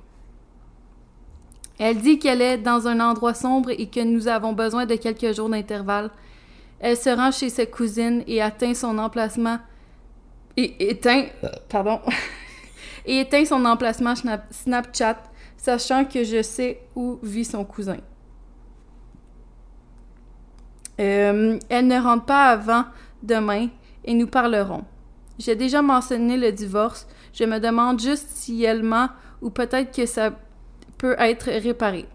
Elle dit qu'elle est dans un endroit sombre et que nous avons besoin de quelques jours d'intervalle. Elle se rend chez sa cousine et atteint son emplacement et éteint pardon et éteint son emplacement Snap- Snapchat, sachant que je sais où vit son cousin. Euh, elle ne rentre pas avant demain et nous parlerons. J'ai déjà mentionné le divorce. Je me demande juste si elle ment ou peut-être que ça peut être réparé.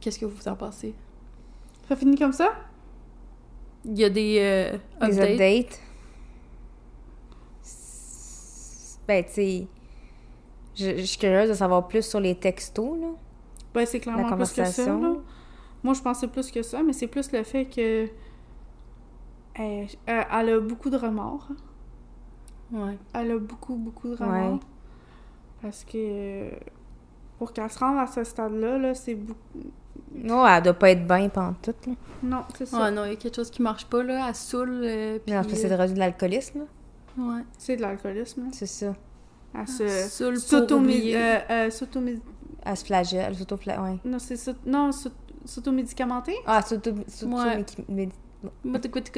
Qu'est-ce que vous en pensez? Ça finit comme ça? Il y a des, euh, Des updates. updates. Ben, tu sais, je, je suis curieuse de savoir plus sur les textos, là. Ben, c'est clairement La plus que ça, conversation. là. Moi, je pensais plus que ça, mais c'est plus le fait que. Elle, elle- elle a beaucoup de remords. Ouais. Elle a beaucoup, beaucoup de remords. Ouais. Parce que. Pour qu'elle se rende à ce stade-là, là, c'est beaucoup. Non, elle doit pas être bien pantoute, là. Non, c'est ça. Ouais, non, il y a quelque chose qui marche pas, là. Elle saoule, euh, puis... Non, parce que c'est euh, rendu de l'alcoolisme, là. Ouais. C'est de l'alcoolisme. C'est ça. Elle se. Saoule pour S'automé- oublier. euh, euh, Elle se flagelle, elle s'auto-flagelle, ouais. Non, c'est. Non, s'au- s'automédicamenter? Ah, s'auto...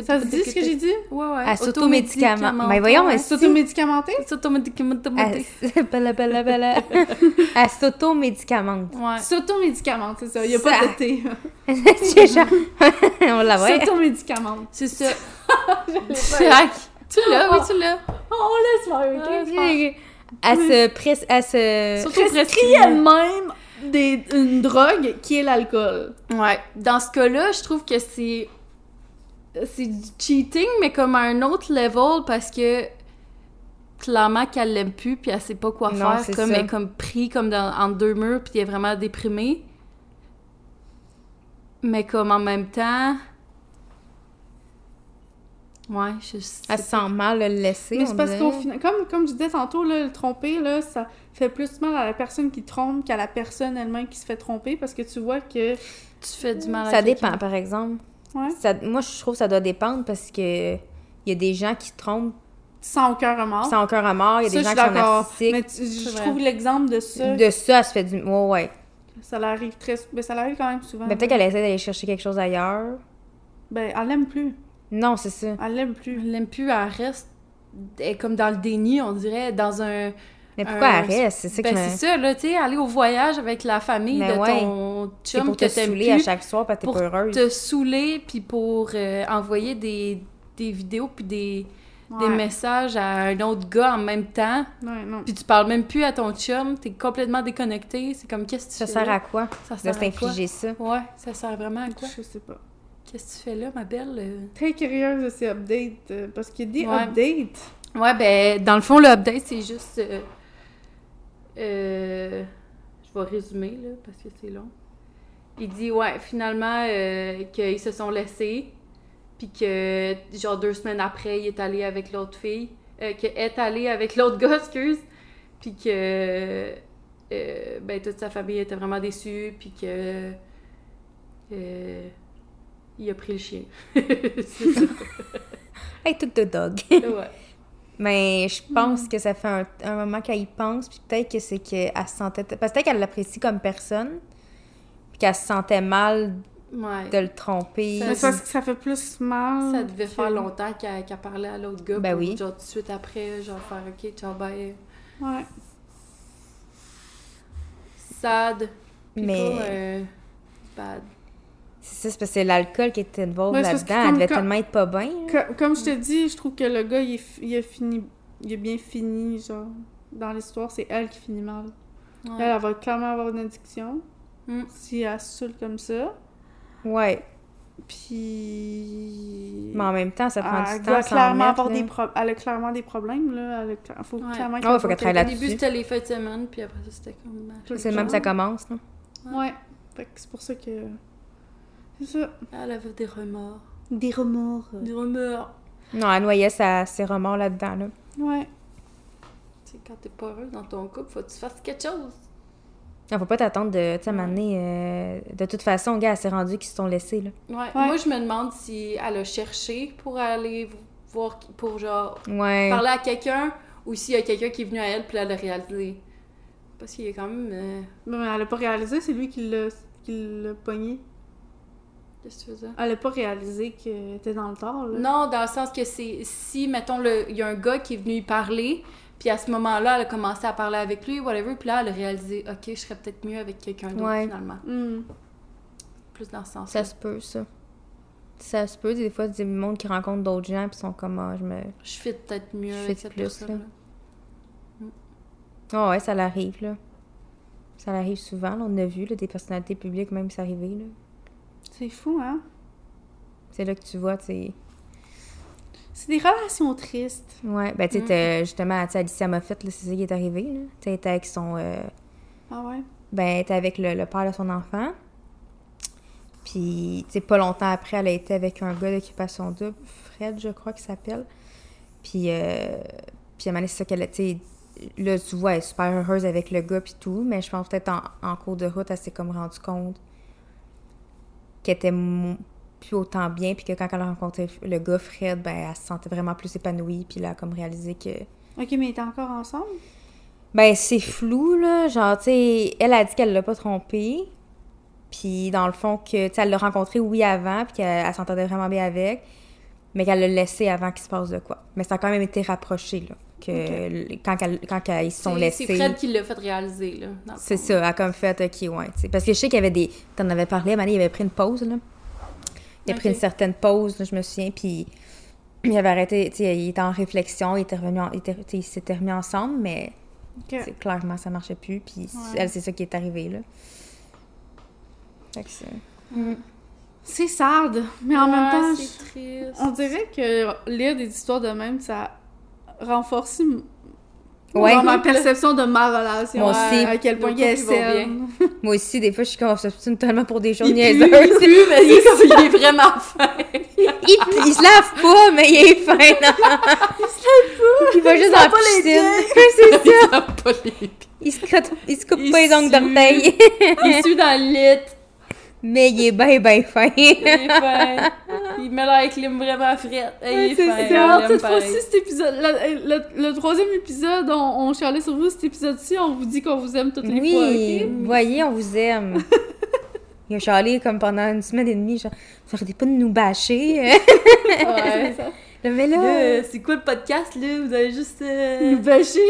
Ça se dit ce que j'ai dit? Ouais, ouais. Elle s'automédicament. Mais voyons, elle S'automédicamenter? S'automédicament. Elle... S'auto-médicamente. Ouais. S'automédicamente, c'est ça. Il n'y a Ça- pas de T. C'est genre... On la voit. S'automédicamente. C'est ça. Tu l'as, oui, tu l'as. On laisse faire, ok? c'est Elle se presse... Elle se... Prescrit elle-même des- une drogue qui est l'alcool. Ouais. Dans ce cas-là, je trouve que c'est. C'est du cheating, mais comme à un autre level parce que. Clairement qu'elle l'aime plus, puis elle sait pas quoi Non, faire. Comme ça. elle est comme pris comme dans, entre deux murs, puis elle est vraiment déprimée. Mais comme en même temps. Ouais, je sais. Elle se sent mal le laisser, Mais c'est parce qu'au final, comme, comme je disais tantôt, là, le tromper, là, ça fait plus mal à la personne qui trompe qu'à la personne elle-même qui se fait tromper parce que tu vois que. Tu fais du mal à Ça dépend, par exemple. Ouais. Ça- moi, je trouve que ça doit dépendre parce que il y a des gens qui trompent Sans aucun remords. sans aucun remords, il y a Ça, des je gens suis qui sont d'accord. narcissiques. Mais tu- je trouve l'exemple de ça, De ça, elle se fait du... Ouais, ouais. ça l'arrive très. Ben, ça l'arrive quand même souvent. Mais peut-être qu'elle essaie d'aller chercher quelque chose ailleurs. Ben, elle l'aime plus. Non, c'est ça. Elle l'aime plus. Elle l'aime plus, elle reste. Elle est comme dans le déni, on dirait, dans un. Mais pourquoi Euh, elle reste? C'est ça Ben, que c'est ça, là, tu sais, aller au voyage avec la famille Ben de ouais. ton chum pour que te saouler à plus, chaque soir parce que t'es pas heureuse. te saouler, puis pour euh, envoyer des, des vidéos puis des, des messages à un autre gars en même temps, Ouais, non. puis tu parles même plus à ton chum, t'es complètement déconnecté, c'est comme, qu'est-ce que tu Ça fais sert là? à quoi Ça de sert à quoi? s'infliger ça? Ouais, ça sert vraiment à quoi? Je sais pas. Qu'est-ce que tu fais là, ma belle? Euh, Très curieuse de ces updates. euh, parce qu'il y a des Ouais. updates. Ouais, ben, dans le fond, le update, c'est juste. euh, euh, je vais résumer, là, parce que c'est long. Il dit, ouais, finalement, euh, qu'ils se sont laissés, puis que, genre, deux semaines après, il est allé avec l'autre fille, euh, qu'elle est allée avec l'autre gars, excuse, puis que, euh, ben, toute sa famille était vraiment déçue, puis que. il a pris le chien. c'est ça. Hey, took the dog. Ouais. Mais je pense que ça fait un, un moment qu'elle y pense, puis peut-être que c'est qu'elle se sentait... Parce que peut-être qu'elle l'apprécie comme personne, puis qu'elle se sentait mal Ouais. de le tromper. Ça- Mais que ça fait plus mal. Ça devait que- faire longtemps qu'elle parlait à l'autre gars. Ben pour, oui. Genre, tout de suite après, genre faire OK, ciao, bye. Ouais. Sad. Mais- euh, bad. C'est ça, c'est parce que c'est l'alcool qui était involved Ouais, là-dedans. Elle comme devait quand- tellement être pas bien. là. Co- Comme je te dis, je trouve que le gars, il, est il a fini. Il a bien fini, genre. Dans l'histoire, c'est elle qui finit mal. Ouais. Elle, elle va clairement avoir une addiction. Mm. Si elle saoule comme ça. Ouais. Puis. Mais en même temps, ça prend elle du temps. s'en clairement là. des pro- Elle a clairement des problèmes, là. Elle a faut Ouais. clairement Ah ouais, faut qu'elle travaille Au là-dessus. début, c'était les fêtes de semaine, puis après ça, c'était comme. C'est même que ça commence. Là. Ouais. Fait que c'est pour ça que. C'est ça. Elle avait des remords. Des remords. Des remords. Non, elle noyait sa- ses remords là-dedans. Là. Ouais. Tu sais, quand t'es pas heureuse dans ton couple, faut que tu fasses quelque chose. Il faut pas t'attendre de, tu sais, euh, de toute façon, gars, elle s'est rendue qu'ils se sont laissés, là. Ouais. Moi, je me demande si elle a cherché pour aller voir, pour genre Ouais. parler à quelqu'un ou s'il y a quelqu'un qui est venu à elle puis elle a réalisé. Parce qu'il a quand même. euh, Mais elle a pas réalisé, c'est lui qui l'a qui l'a pogné. Qu'est-ce que tu veux dire? Elle a pas réalisé qu'elle était dans le tort, là. Non, dans le sens que c'est si, mettons, il y a un gars qui est venu y parler, puis à ce moment-là, elle a commencé à parler avec lui, whatever, puis là, elle a réalisé, ok, je serais peut-être mieux avec quelqu'un d'autre Ouais. finalement. Hmm. Plus dans ce sens Ça se peut, ça. Ça se peut, des fois, des mondes qui rencontrent d'autres gens puis sont comme, ah, je me. Je fit peut-être mieux Je avec fit cette plus, personne-là. Ah ouais, ça l'arrive, là. Ça l'arrive souvent, là. On a vu, là, des personnalités publiques même s'arriver, là. C'est fou, hein? C'est là que tu vois, tu sais. C'est des relations tristes. Ouais, ben, tu sais, Mm. justement, tu sais, Alicia Moffett, là, c'est ça qui est arrivé, là. Tu était avec son. euh, Ah ouais? Ben, elle était avec le, le père de son enfant. Puis, tu sais, pas longtemps après, elle a été avec un gars d'occupation double, Fred, je crois qu'il s'appelle. Puis, euh, puis à un moment c'est ça qu'elle a, tu là, tu vois, elle est super heureuse avec le gars puis tout, mais je pense peut-être en, en cours de route, elle s'est comme rendue compte qu'elle était plus autant bien, puis que quand elle a rencontré le gars, Fred, ben, elle se sentait vraiment plus épanouie, puis là, elle a comme réalisé que... Ok, mais ils étaient encore ensemble? Ben, c'est flou, là. Genre, tu sais, elle a dit qu'elle l'a pas trompé. Puis, dans le fond, que, tu sais, elle l'a rencontré, oui, avant, puis qu'elle elle s'entendait vraiment bien avec, mais qu'elle l'a laissé avant qu'il se passe de quoi. Mais ça a quand même été rapproché, là. Que quand, quand ils se sont laissés. C'est Fred qui l'a fait réaliser, là. C'est ça, elle a comme fait, ok, ouais. tu sais. Parce que je sais qu'il y avait des. T'en avais parlé, à il avait pris une pause, là. Il a pris une certaine pause, là, je me souviens, puis il avait arrêté, tu sais, il était en réflexion, il, était revenu en- il, était- tu sais, ils s'étaient remis ensemble, mais clairement, ça marchait plus, puis Ouais. elle, c'est ça qui est arrivé, là. Fait que c'est- C'est sad, mais en même temps, c'est triste. on dirait que lire des histoires de même, ça renforce m- Ouais. genre ma perception de ma relation. Moi aussi. À quel point il est. Moi aussi, des fois, je suis comme, ça se tellement pour des choses niaiseuses. il pue, mais il est, comme- il est vraiment fin. Il, il se lave pas, mais il est fin. il se lave pas. Il va juste dans la pas les piscine. c'est ça. Il a pas les pieds. Il se, crotte- il se coupe Il pas les ongles sue. d'orteil. Il suit dans le lit. Mais il est bien, bien fin. Il est fin. Il met l'air clim vraiment frette. Il est fin. ça. l'aime cette fois-ci, cet épisode. Le, le- le troisième épisode, on, on chialait sur vous. Cet épisode-ci, on vous dit qu'on vous aime toutes les Oui, fois, ok? vous voyez, on vous aime. Il a chialé comme pendant une semaine et demie, genre, vous arrêtez pas de nous bâcher. Ouais. mais là, Là, c'est quoi le podcast, là? Vous avez juste... Euh, Nous bâcher?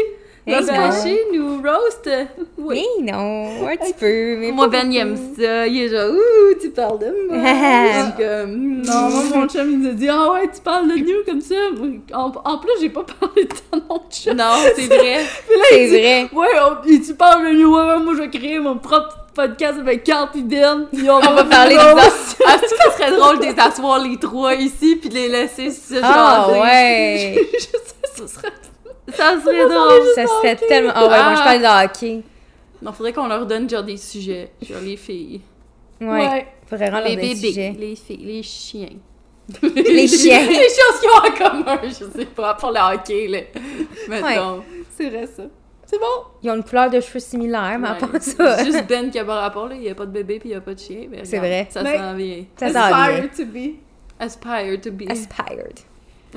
Non. bâcher, nous roast. Oui, non, un petit peu, mais Moi, Ben, il aime ça. Il est genre, ouh, tu parles de moi. Je suis comme, Non, moi, mon chum, il nous a dit Ah ouais, tu parles de nous comme ça. En, en plus, j'ai pas parlé de ton nom de chum. Non, c'est vrai. C'est vrai. Ouais, on- et tu parles de nous. Ouais, ouais, moi, je vais créer mon propre podcast avec Carl Ben. Puis on, On va parler autres. Ah, est-ce que ça serait drôle de les asseoir les trois ici puis de les laisser se Ah ouais! Je sais, ce serait. Ça serait drôle. Ça serait tellement... Ah ouais, moi je parle de hockey. Non, faudrait qu'on leur donne genre des sujets. Genre les filles. Ouais. Faudrait rendre les des bébés. sujets. Les filles. Les chiens. Les chiens. les choses qu'ils ont en commun, je sais pas, pour le hockey, là. Mettons. C'est vrai, ça. C'est bon. Ils ont une couleur de cheveux similaire, mais à Ouais. part ça... C'est juste Ben qui a pas rapport, là. Il y a pas de bébé puis il y a pas de chien. mais C'est vrai. Ça s'en vient. Ça s'en vient. Aspire to be. Aspire to be. Aspired.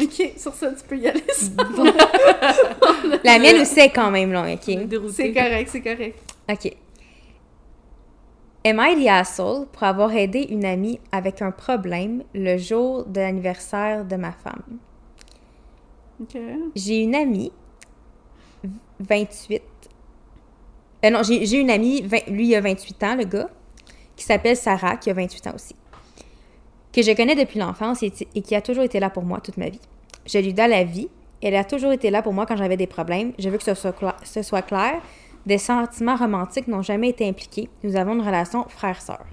Ok, sur ça, tu peux y aller. La mienne aussi est quand même longue, ok? C'est correct, c'est correct. Ok. Am I the asshole pour avoir aidé une amie avec un problème le jour de l'anniversaire de ma femme? Ok. J'ai une amie, 28. Euh, non, j'ai j'ai une amie, 20 lui, il a 28 ans, le gars, qui s'appelle Sarah, qui a 28 ans aussi. Que je connais depuis l'enfance et, et qui a toujours été là pour moi toute ma vie. Je lui dois la vie. Elle a toujours été là pour moi quand j'avais des problèmes. Je veux que ce soit, cla- ce soit clair. Des sentiments romantiques n'ont jamais été impliqués. Nous avons une relation frère-sœur.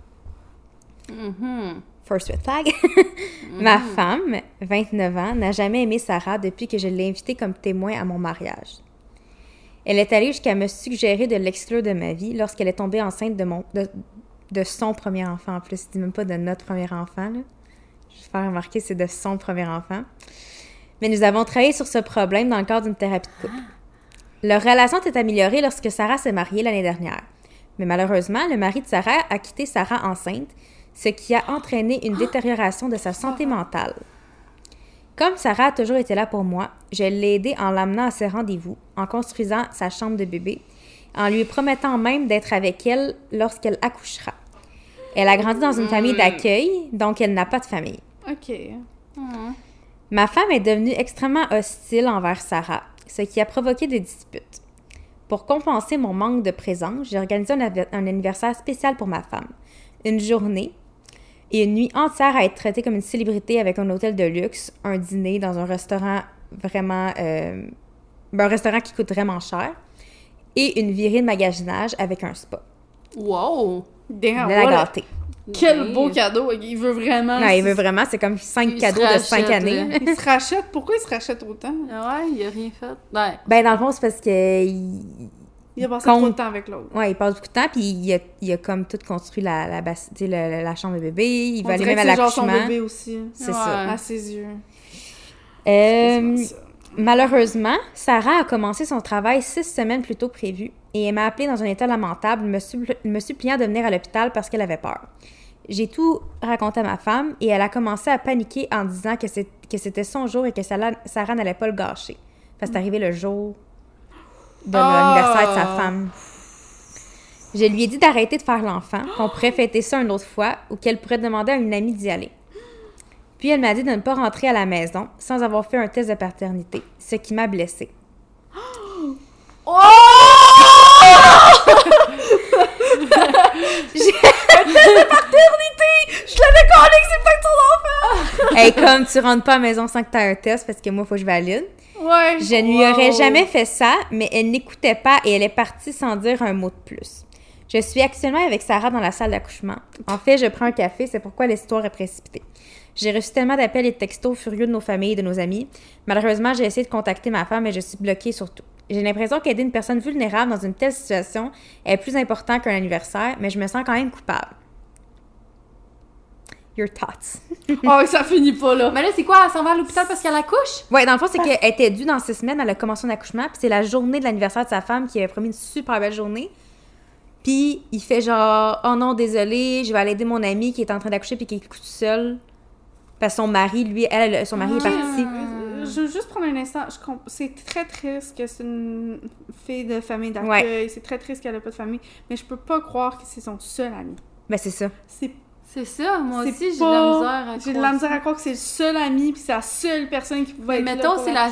Mhm. First red flag. Ma femme, 29 ans, n'a jamais aimé Sarah depuis que je l'ai invitée comme témoin à mon mariage. Elle est allée jusqu'à me suggérer de l'exclure de ma vie lorsqu'elle est tombée enceinte de, mon, de, de son premier enfant. En plus, il dit même pas de notre premier enfant. Là. Je vais faire remarquer, c'est de son premier enfant. Mais nous avons travaillé sur ce problème dans le cadre d'une thérapie de couple. Leur relation s'est améliorée lorsque Sarah s'est mariée l'année dernière. Mais malheureusement, le mari de Sarah a quitté Sarah enceinte, ce qui a entraîné une détérioration de sa santé mentale. Comme Sarah a toujours été là pour moi, je l'ai aidée en l'amenant à ses rendez-vous, en construisant sa chambre de bébé, en lui promettant même d'être avec elle lorsqu'elle accouchera. Elle a grandi dans une famille d'accueil, donc elle n'a pas de famille. Ok. Mhm. Ma femme est devenue extrêmement hostile envers Sarah, ce qui a provoqué des disputes. Pour compenser mon manque de présence, j'ai organisé un anniversaire spécial pour ma femme. Une journée et une nuit entière à être traitée comme une célébrité avec un hôtel de luxe, un dîner dans un restaurant vraiment... euh, ben, un restaurant qui coûte vraiment cher, et une virée de magasinage avec un spa. Wow! Damn, de la gâter. Quel beau cadeau. Il veut vraiment. Non, il veut vraiment, c'est comme cinq Il cadeaux de cinq rachète, années. là. Il se rachète. Pourquoi il se rachète autant? Ah ouais, il a rien fait. Ouais. Ben, dans le fond, c'est parce que il, Il a passé Compte- trop de temps avec l'autre. Ouais, il passe beaucoup de temps, puis il a, il a comme tout construit la, la, basse- tu sais, la, la chambre de bébé. Il On va aller même que à c'est genre son l'accouchement. bébé aussi. C'est Ouais. ça. À ses yeux. Euh, C'est ça. Malheureusement, Sarah a commencé son travail six semaines plus tôt que prévu et elle m'a appelé dans un état lamentable, me, suppli- me suppliant de venir à l'hôpital parce qu'elle avait peur. J'ai tout raconté à ma femme et elle a commencé à paniquer en disant que c'était son jour et que Sarah, Sarah n'allait pas le gâcher. Parce que c'est arrivé le jour de Ah! l'anniversaire de sa femme. Je lui ai dit d'arrêter de faire l'enfant, qu'on pourrait fêter ça une autre fois ou qu'elle pourrait demander à une amie d'y aller. Puis elle m'a dit de ne pas rentrer à la maison sans avoir fait un test de paternité, ce qui m'a blessée. Oh! Je l'avais collé que c'est pas que ton enfant! Hey, comme tu rentres pas à la maison sans que tu aies un test parce que moi, il faut que je valide. Ouais. Je ne lui aurais jamais fait ça, mais elle n'écoutait pas et elle est partie sans dire un mot de plus. Je suis actuellement avec Sarah dans la salle d'accouchement. En fait, je prends un café, c'est pourquoi l'histoire est précipitée. J'ai reçu tellement d'appels et de textos furieux de nos familles et de nos amis. Malheureusement, j'ai essayé de contacter ma femme et je suis bloquée sur tout. J'ai l'impression qu'aider une personne vulnérable dans une telle situation est plus important qu'un anniversaire, mais je me sens quand même coupable. Your thoughts. Oh, ça finit pas là. Mais là, c'est quoi? Elle s'en va à l'hôpital parce qu'elle accouche? Ouais, dans le fond, c'est qu'elle était due dans six semaines, elle a commencé son accouchement, puis c'est la journée de l'anniversaire de sa femme qui avait promis une super belle journée. Puis il fait genre, oh non, désolé, je vais aller aider mon ami qui est en train d'accoucher puis qui est tout seul. Parce que son mari, lui, elle, elle- son mari est parti. Euh, Je veux juste prendre un instant. Je comp- C'est très triste que c'est une fille de famille d'accueil. C'est très triste qu'elle ait pas de famille. Mais je peux pas croire que c'est son seul ami. Ben c'est ça. C'est C'est ça, moi aussi, j'ai de la misère à J'ai de croire la misère à croire que c'est le seul ami puis c'est la seule personne qui pouvait Mais être là mettons, pour c'est la.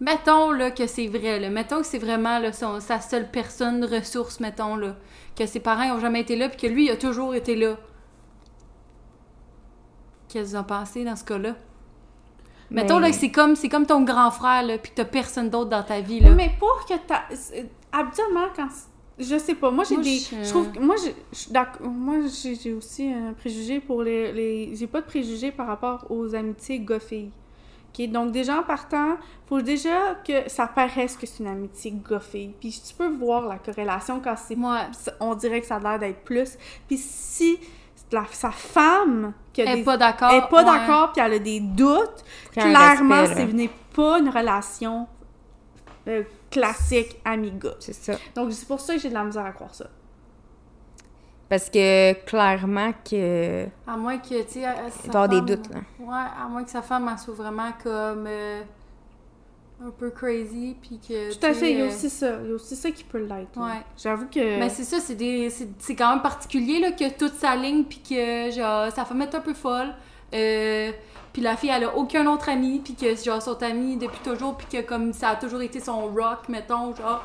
Mettons là, que c'est vrai. Là. Mettons que c'est vraiment là, son- sa seule personne ressource, mettons, là, que ses parents n'ont jamais été là, puis que lui, il a toujours été là. Qu'ils ont pensé dans ce cas-là? Mettons là, que c'est comme, c'est comme ton grand frère, là, puis que t'as personne d'autre dans ta vie. Là. Mais pour que t'as. Habituellement, quand. Je sais pas. Moi, j'ai Moi, des. je- Je trouve que. Moi, j'ai- je. Moi, j'ai aussi un préjugé pour les. les... J'ai pas de préjugé par rapport aux amitiés gars-filles. OK? Donc, déjà, en partant, faut déjà que ça paraisse que c'est une amitié gars-fille. Puis, tu peux voir la corrélation quand c'est. Ouais. On dirait que ça a l'air d'être plus. Puis, si la- sa femme. Qui a Elle est des- pas d'accord. est pas d'accord, puis elle a des doutes, clairement, respect, ce là. n'est pas une relation euh, classique amiga. C'est ça. Donc, c'est pour ça que j'ai de la misère à croire ça. Parce que clairement que. À moins que, tu sais, Il sa doit y avoir des doutes, là. Ouais, à moins que sa femme, elle soit vraiment comme. euh, un peu crazy, puis que. Tout à fait, il y a aussi ça. Il y a aussi ça qui peut l'être. Ouais. J'avoue que. Mais c'est ça, c'est des c'est c'est quand même particulier là, que toute sa ligne puis que genre sa femme est un peu folle. Euh, puis la fille elle a aucun autre ami puis que genre sont amis depuis toujours puis que comme ça a toujours été son rock mettons genre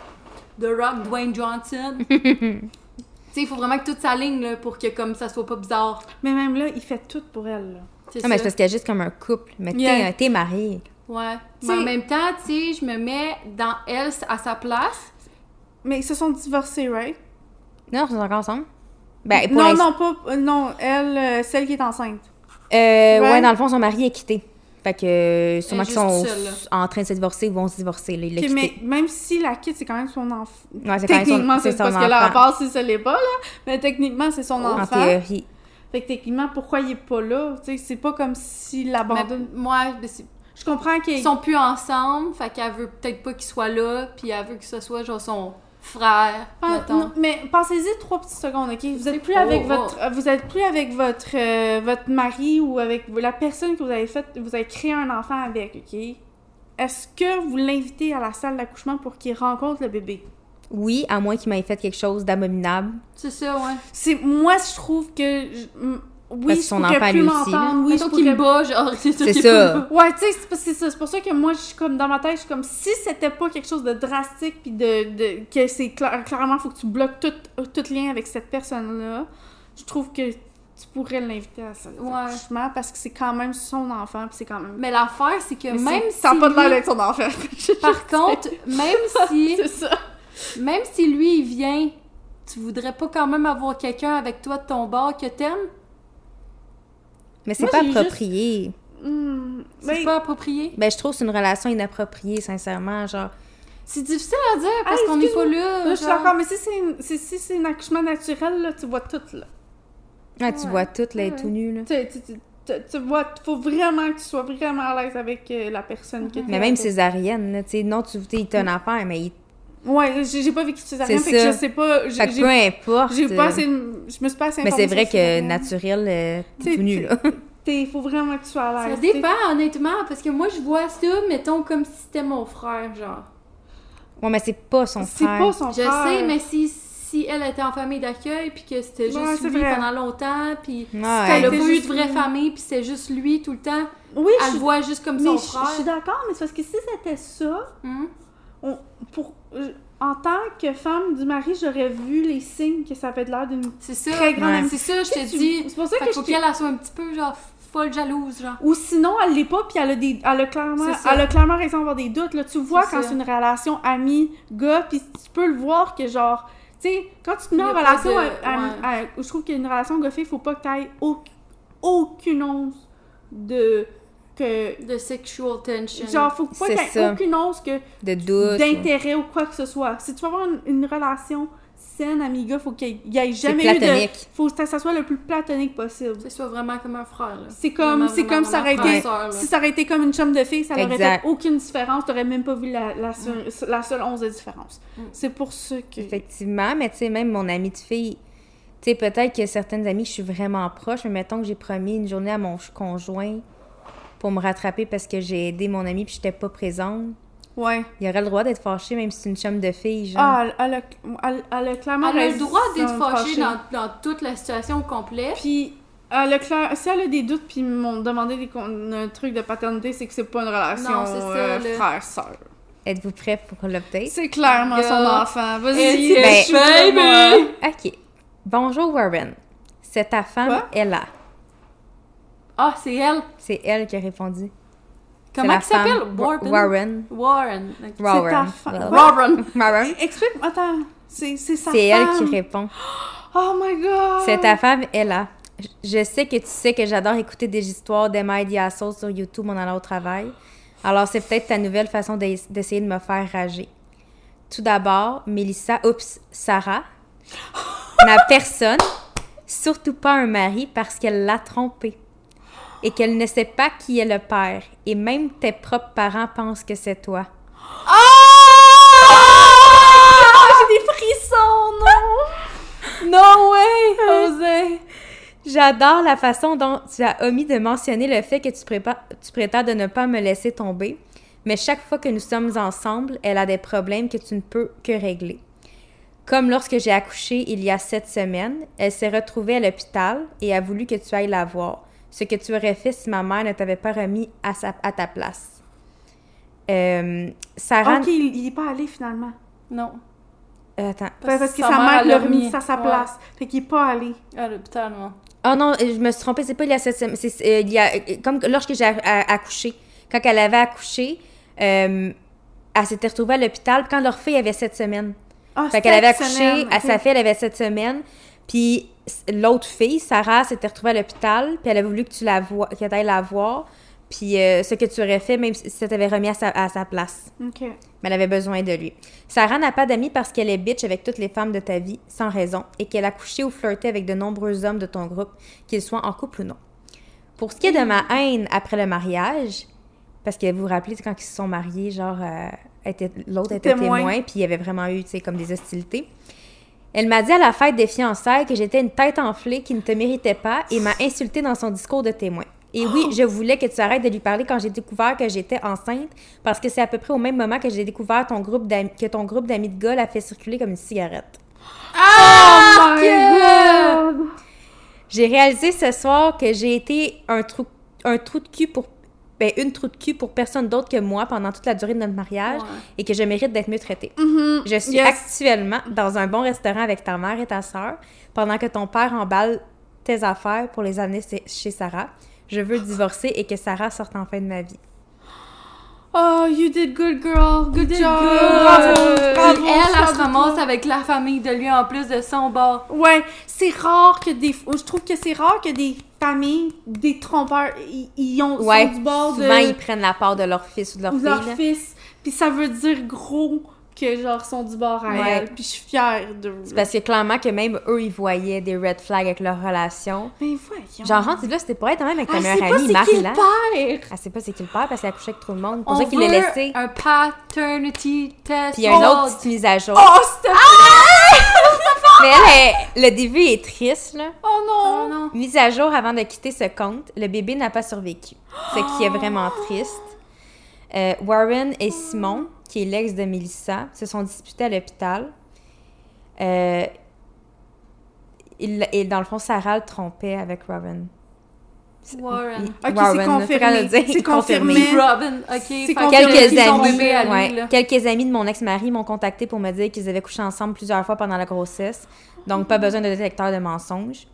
The Rock Dwayne Johnson. tu sais, il faut vraiment que toute sa ligne là, pour que comme ça soit pas bizarre. Mais même là, il fait tout pour elle. là. C'est Non, mais c'est ça. parce qu'il y a juste comme un couple. Mais t'es Yeah. t'es marié. Ouais. Mais en même temps, tu sais, je me mets dans elle à sa place. Mais ils se sont divorcés, right? Non, ils sont encore ensemble? Ben, pour non, non, pas. euh, non, elle, euh, celle qui est enceinte. Euh, ouais, Ouais. dans le fond, son mari est quitté. Fait que euh, sûrement qu'ils sont seule, en train de se divorcer ou vont se divorcer. Là, il l'a Ok, quitté. mais même si la quitte, c'est quand même son enfant. Ouais, c'est quand même son- Techniquement, c'est c'est son parce que là, à enfant. part si ça l'est pas, là. Mais techniquement, c'est son En enfant. théorie. Fait que techniquement, pourquoi il est pas là? Tu sais, c'est pas comme s'il Mais l'abandonne. moi, ben, c'est- Je comprends qu'il ils sont plus ensemble, fait qu'elle veut peut-être pas qu'il soit là, puis elle veut que ce soit genre son frère, Ah, non, mais pensez-y trois petites secondes, ok? Vous êtes plus avec oh. votre, euh, vous êtes plus avec votre, euh, votre mari ou avec la personne que vous avez fait, vous avez créé un enfant avec, ok? Est-ce que vous l'invitez à la salle d'accouchement pour qu'il rencontre le bébé? Oui, à moins qu'il m'ait fait quelque chose d'abominable. C'est ça, ouais. C'est moi, je trouve que je- oui, Parce que je son pourrais enfant, plus m'entendre, oui, je Mettons qu'il me bat, genre, c'est ça. C'est ça. Ouais, tu sais, c'est ça. C'est pour ça que moi, je suis comme dans ma tête, je suis comme si c'était pas quelque chose de drastique, puis de, de que c'est cla- clairement, faut que tu bloques tout, tout lien avec cette personne-là. Je trouve que tu pourrais l'inviter à ça. Ouais. Franchement, parce que c'est quand même son enfant, puis c'est quand même. Mais l'affaire, c'est que Mais même si. ça a pas de l'air d'être son enfant. Par contre, même si. c'est ça. Même si lui, il vient, tu voudrais pas quand même avoir quelqu'un avec toi de ton bord que t'aimes? Mais c'est pas j'ai juste- approprié. Hmm, C'est ben, pas approprié? Ben, je trouve que c'est une relation inappropriée, sincèrement. Genre, C'est difficile à dire parce Ah, qu'on n'est pas là. Là, je suis genre. d'accord, mais si c'est une- si, si c'est un accouchement naturel, là, tu vois tout, là. Ah, tu vois tout, là, Ouais. tout nu, là. Tu, tu, tu, tu, tu vois, faut vraiment que tu sois vraiment à l'aise avec euh, la personne que t'es Mais même césarienne, là, tu sais, non, tu t'a une affaire, mais il... Ouais, j'ai pas vécu de césarienne, C'est fait que ça. je sais pas. Fait que peu importe. J'ai pas euh, assez, je me suis pas assez Mais c'est vrai que naturel, euh, tout nu, là. Il faut vraiment que tu sois à Ça l'aise. dépend, honnêtement, parce que moi, je vois ça, mettons, comme si c'était mon frère, genre. Ouais, mais c'est pas son C'est frère. pas son Je frère. sais, mais si, si elle était en famille d'accueil, puis que c'était juste Ouais, c'est lui vrai. pendant longtemps, puis Ouais. elle a pas eu de vraie lui. famille, puis c'était juste lui tout le temps, Oui, elle je, le voit juste comme mais son je- je suis frère. d'accord, mais c'est parce que si c'était ça, on, pour, je- en tant que femme du mari, j'aurais vu les signes que ça avait l'air d'une très grande Ouais. c'est ça, je te dis. C'est pour ça Fait que qu'il faut qu'elle elle soit un petit peu, genre, folle jalouse, genre. Ou sinon, elle l'est pas, puis elle a, des, elle a clairement, elle a clairement raison d'avoir des doutes. Là. Tu vois quand c'est une relation amie-gars, puis tu peux le voir que genre, tu sais, quand tu te mets en relation, de- à- à- ouais. à- je trouve qu'une relation il faut pas que tu aies aucune once de. Que De sexual tension. Genre, faut pas qu'il y ait ça. aucune once que De doute. d'intérêt ou quoi que ce soit. Si tu veux avoir une, une relation saine, amiga, faut qu'il y ait jamais eu de. platonique. Faut que ça soit le plus platonique possible. Que ce soit vraiment comme un frère, là. C'est comme, c'est comme ça aurait été. Si ça aurait été comme une chum de fille, ça n'aurait fait aucune différence. T'aurais même pas vu la, la, seule, la seule once de différence. Mm. C'est pour ça que. Effectivement, mais tu sais, même mon amie de fille, tu sais, peut-être que certaines amies, je suis vraiment proche, mais mettons que j'ai promis une journée à mon conjoint pour me rattraper parce que j'ai aidé mon amie puis j'étais pas présente. Ouais. Il aurait le droit d'être fâché même si c'est une chum de fille, genre. Ah, elle, elle a, elle, elle a clairement Elle a le droit d'être fâchée dans, dans toute la situation au complet. Puis, elle a clair- si elle a des doutes, puis m'ont demandé des con- un truc de paternité, c'est que c'est pas une relation Non, c'est ça, euh, là. frère-sœur. Êtes-vous prêts pour l'update? C'est clairement son enfant. Vas-y, shoot-le, baby? OK. Bonjour, Warren. C'est ta femme, Quoi? Ah, c'est elle. C'est elle qui a répondu. C'est Comment elle s'appelle? femme- Wa- Warren? Warren. Warren. Ok. Warren. ta femme. Warren. Warren. Explique, attends, c'est c'est sa C'est elle femme. qui répond. Oh my god! C'est ta femme, Ella. Je- sais que tu sais que j'adore écouter des histoires d'Emma et Diasso sur YouTube en allant au travail. Alors, c'est peut-être ta nouvelle façon d'ess- d'essayer de me faire rager. Tout d'abord, Mélissa, oups, Sarah, ma personne, surtout pas un mari parce qu'elle l'a trompé et qu'elle ne sait pas qui est le père. Et même tes propres parents pensent que c'est toi. Ah! J'ai des frissons, non! No way, José. J'adore la façon dont tu as omis de mentionner le fait que tu, prépa- tu prétends de ne pas me laisser tomber, mais chaque fois que nous sommes ensemble, elle a des problèmes que tu ne peux que régler. Comme lorsque j'ai accouché il y a sept semaines, elle s'est retrouvée à l'hôpital et a voulu que tu ailles la voir, ce que tu aurais fait si ma mère ne t'avait pas remis à, sa- à ta place. Euh, Sarah... Ok, il, il est pas allé finalement. Non. Euh, attends. Parce, que sa sa mère, l'a remis à sa Ouais. place. Fait qu'il est pas allé. À l'hôpital, non. Oh non, je me suis trompée, c'est pas il y a sept semaines. c'est- euh, il y a, comme lorsque j'ai accouché. Quand elle avait accouché, euh, elle s'était retrouvée à l'hôpital quand leur fille avait sept semaines. Ah, Fait qu'elle avait accouché, semaine, à sa fille, elle avait sept semaines. Puis l'autre fille, Sarah, s'était retrouvée à l'hôpital, puis elle a voulu que tu la vois, que ailles la voir. Puis euh, ce que tu aurais fait, même si ça t'avait remis à sa, à sa place. Ok. Mais elle avait besoin de lui. Sarah n'a pas d'amis parce qu'elle est bitch avec toutes les femmes de ta vie, sans raison, et qu'elle a couché ou flirté avec de nombreux hommes de ton groupe, qu'ils soient en couple ou non. Pour ce qui est de ma haine après le mariage, parce que vous vous rappelez, quand ils se sont mariés, genre, euh, l'autre était Témoin. témoin, puis il y avait vraiment eu, tu sais, comme des hostilités. Elle m'a dit à la fête des fiançailles que j'étais une tête enflée qui ne te méritait pas et m'a insulté dans son discours de témoin. Et oui, je voulais que tu arrêtes de lui parler quand j'ai découvert que j'étais enceinte, parce que c'est à peu près au même moment que j'ai découvert ton groupe que ton groupe d'amis de gars l'a fait circuler comme une cigarette. Oh my god! J'ai réalisé ce soir que j'ai été un trou, un trou de cul pour ben, une trou de cul pour personne d'autre que moi pendant toute la durée de notre mariage Ouais. et que je mérite d'être mieux traitée. Mhm. Je suis Yes. actuellement dans un bon restaurant avec ta mère et ta sœur pendant que ton père emballe tes affaires pour les amener chez- Sarah. Je veux divorcer et que Sarah sorte enfin de ma vie. Oh, you did good, girl. Good job. good. Bravo, elle, elle se ramasse avec la famille de lui en plus de son bord. Ouais, c'est rare que des. Je trouve que c'est rare que des familles, des trompeurs, ils, ils ont Ouais, sont du bord souvent de, ils prennent la part de leur fils ou de leur fille. leur là. fils. Puis ça veut dire gros que genre sont du bord à Ouais. elle. Puis je suis fière de. C'est parce que clairement que même eux, ils voyaient des red flags avec leur relation. Mais voyons. Genre, rentre là, c'était pour être même avec ta elle meilleure pas amie, c'est qui le Marie-Là. père. Elle sait pas c'est qui le père parce qu'elle a couché avec tout le monde. pour On ça qu'il l'a laissé. un paternity test. Puis il y a une autre Oh, petite mise à jour. Oh. Mais elle, le début est triste, là. Oh Oh non. Mise à jour avant de quitter ce compte, le bébé n'a pas survécu. Ce qui est vraiment triste. Euh, Warren et Simon, qui est l'ex de Melissa, se sont disputés à l'hôpital. Euh, il- et dans le fond, Sarah le trompait avec Robin. Warren. Ok, c'est Warren, confirmé. C'est confirmé. Robin, ok. fait que Quelques ont amis, lui, ouais, quelques amis de mon ex-mari m'ont contacté pour me dire qu'ils avaient couché ensemble plusieurs fois pendant la grossesse. Donc, pas besoin de détecteur de mensonges.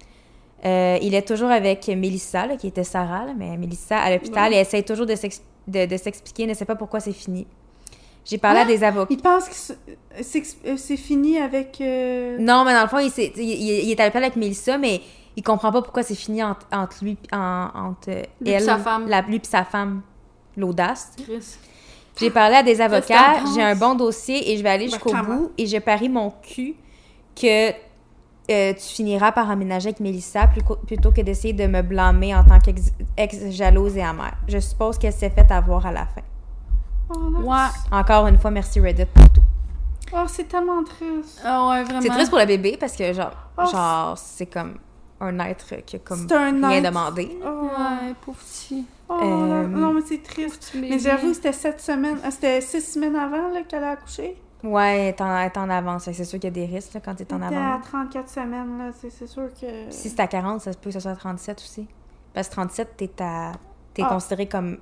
Euh, il est toujours avec Mélissa, là, qui était Sarah, là, mais Mélissa à l'hôpital Ouais. et essaie toujours de s'ex- de- de s'expliquer, ne sait pas pourquoi c'est fini. J'ai parlé à Ah! des avocats. Il pense que c'est- euh, c'est fini avec. euh, Non, mais dans le fond, il, s'est- il- il- il est à l'hôpital avec Mélissa, mais il comprend pas pourquoi c'est fini entre, entre lui, en- entre Lui elle, sa femme. la, lui pis sa femme, l'audace. J'ai parlé à des avocats, j'ai un bon dossier et je vais aller Ben, jusqu'au bout et je parie mon cul que euh, tu finiras par emménager avec Mélissa plutôt que d'essayer de me blâmer en tant qu'ex-jalouse et amère. Je suppose qu'elle s'est fait avoir à la fin. Oh. Ouais. Encore une fois, merci Reddit pour tout. Oh, c'est tellement triste. Ah ouais, vraiment. C'est triste pour le bébé parce que genre, Oh, genre c'est comme un être qui a comme C'est un rien être? demandé. Oh, Ouais, pauvre petit. Oh, Euh, non, mais c'est triste. Mais j'avoue, c'était sept semaines. ah, C'était six semaines avant là, qu'elle a accouché. Ouais, elle est en, elle est en avance. Que C'est sûr qu'il y a des risques là, quand tu es en C'était à avance. 34 semaines, là. C'est c'est sûr que. Si c'est à 40, ça se peut que ce soit à 37 aussi. Parce que 37, t'es à... t'es Ah. considéré comme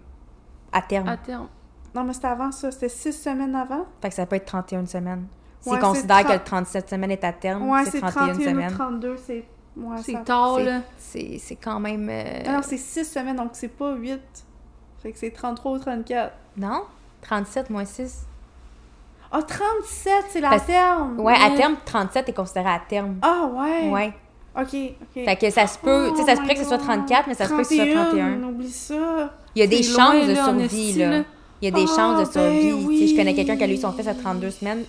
à terme. À terme. Non, mais c'était avant ça. C'était six semaines avant. Fait que ça peut être 31 semaines. S'ils Ouais, considèrent c'est que tra- le 37 semaines est à terme, Ouais, c'est c'est 31 31 ou semaines. 32. C'est. Ouais, C'est tard, c'est- là. C'est quand même... euh, Ah non, c'est 6 semaines, donc c'est pas 8. Fait que c'est 33 ou 34. Non? 37 moins 6? Ah, 37, c'est la Parce- terme! Ouais, à terme, 37 est considéré à terme. Ah, ouais! Ouais. Ok, ok. Fait que ça se peut... tu sais, ça se pourrait que ce soit my 34, mais ça se peut que ce soit 31. Oublie ça! Il y a des chances de survie, là. Il y a des Ah, chances de ben survie. Tu sais, je connais quelqu'un qui a eu son fils à 32 semaines.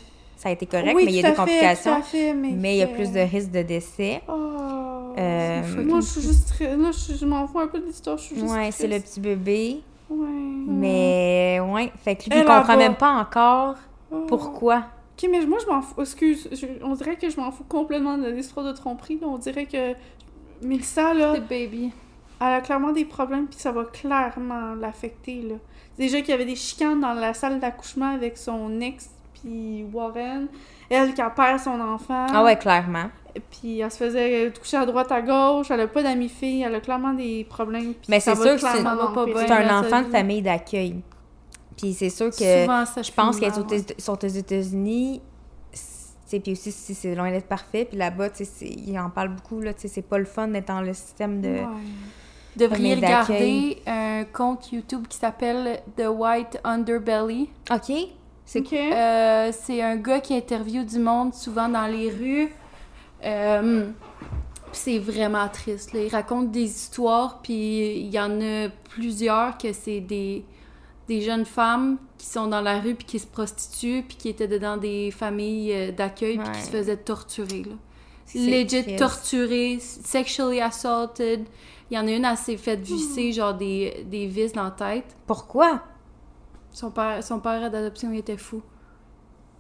Ça a été correct, oui, mais il y a des fait, complications. fait, mais... Mais il y a plus de risques de décès. Oh, Euh, Moi, je suis juste... très- Là, je, je m'en fous un peu de l'histoire, je suis juste Ouais, c'est le petit bébé. Ouais. Mais ouais, fait que lui, il comprend même pas encore Oh. pourquoi. Ok, mais moi, je m'en fous. Excuse, je- on dirait que je m'en fous complètement de l'histoire de tromperie. là. On dirait que Mélissa, là, The baby. elle a clairement des problèmes, puis ça va clairement l'affecter, là. Déjà qu'il y avait des chicanes dans la salle d'accouchement avec son ex, puis Warren. Elle qui a perd son enfant. Ah ouais, clairement. Puis elle se faisait toucher à droite, à gauche. Elle a pas d'amis filles. Elle a clairement des problèmes. Mais c'est sûr que c'est- un enfant de famille d'accueil. Puis c'est sûr que Souvent, ça je pense qu'elles sont, aux- États-Unis. c'est- Puis aussi, si c'est loin d'être parfait. Puis là-bas, ils en parlent beaucoup. C'est pas le fun d'être dans le système de. Ouais. devriez regarder un compte YouTube qui s'appelle The White Underbelly. OK. C'est. Euh, c'est un gars qui interviewe du monde souvent dans les rues. Euh, c'est vraiment triste. là. Il raconte des histoires, puis il y en a plusieurs que c'est des, des jeunes femmes qui sont dans la rue puis qui se prostituent puis qui étaient dans des familles euh, d'accueil puis qui se faisaient torturer. Là. Legit triste. sexually assaulted. Il y en a une, elle s'est fait visser genre des, des vis dans la tête. Pourquoi? Son père, son père d'adoption, il était fou.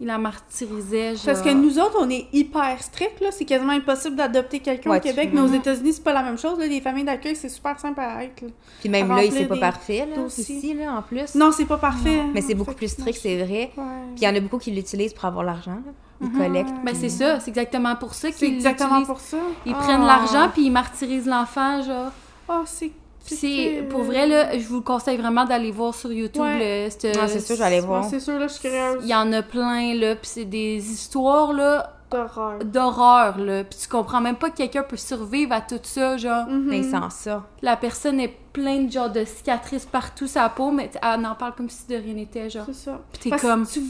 Il la martyrisait, genre... Parce que nous autres, on est hyper stricts, là. C'est quasiment impossible d'adopter quelqu'un Ouais, au Québec, tu- mais aux. États-Unis, c'est pas la même chose. Là. Les familles d'accueil, c'est super simple à être. là. Puis même à là, c'est pas parfait, là, dossiers. ici, là, en plus. Non, c'est pas parfait. Mais c'est beaucoup fait plus strict, c'est vrai. Ouais. Puis il y en a beaucoup qui l'utilisent pour avoir l'argent. là. Ils Mhm. collectent. Ben, puis- c'est ça, c'est exactement pour ça C'est qu'ils exactement l'utilisent. pour ça. Ils Ah. prennent l'argent, puis ils martyrisent l'enfant, genre. Oh, c'est. Puis c'est... Pour vrai, là, je vous conseille vraiment d'aller voir sur YouTube, Ouais. le- cette- Ah, c'est sûr, Ouais, voir. c'est sûr, là, je suis curieuse. Il y en a plein, là, puis c'est des histoires, là, d'horreur. d'horreur, là. Puis tu comprends même pas que quelqu'un peut survivre à tout ça, genre. Mhm. Mais sans ça. La personne est pleine, genre, de cicatrices partout sa peau, mais elle en parle comme si de rien n'était, genre. C'est ça. Puis t'es comme... Tu,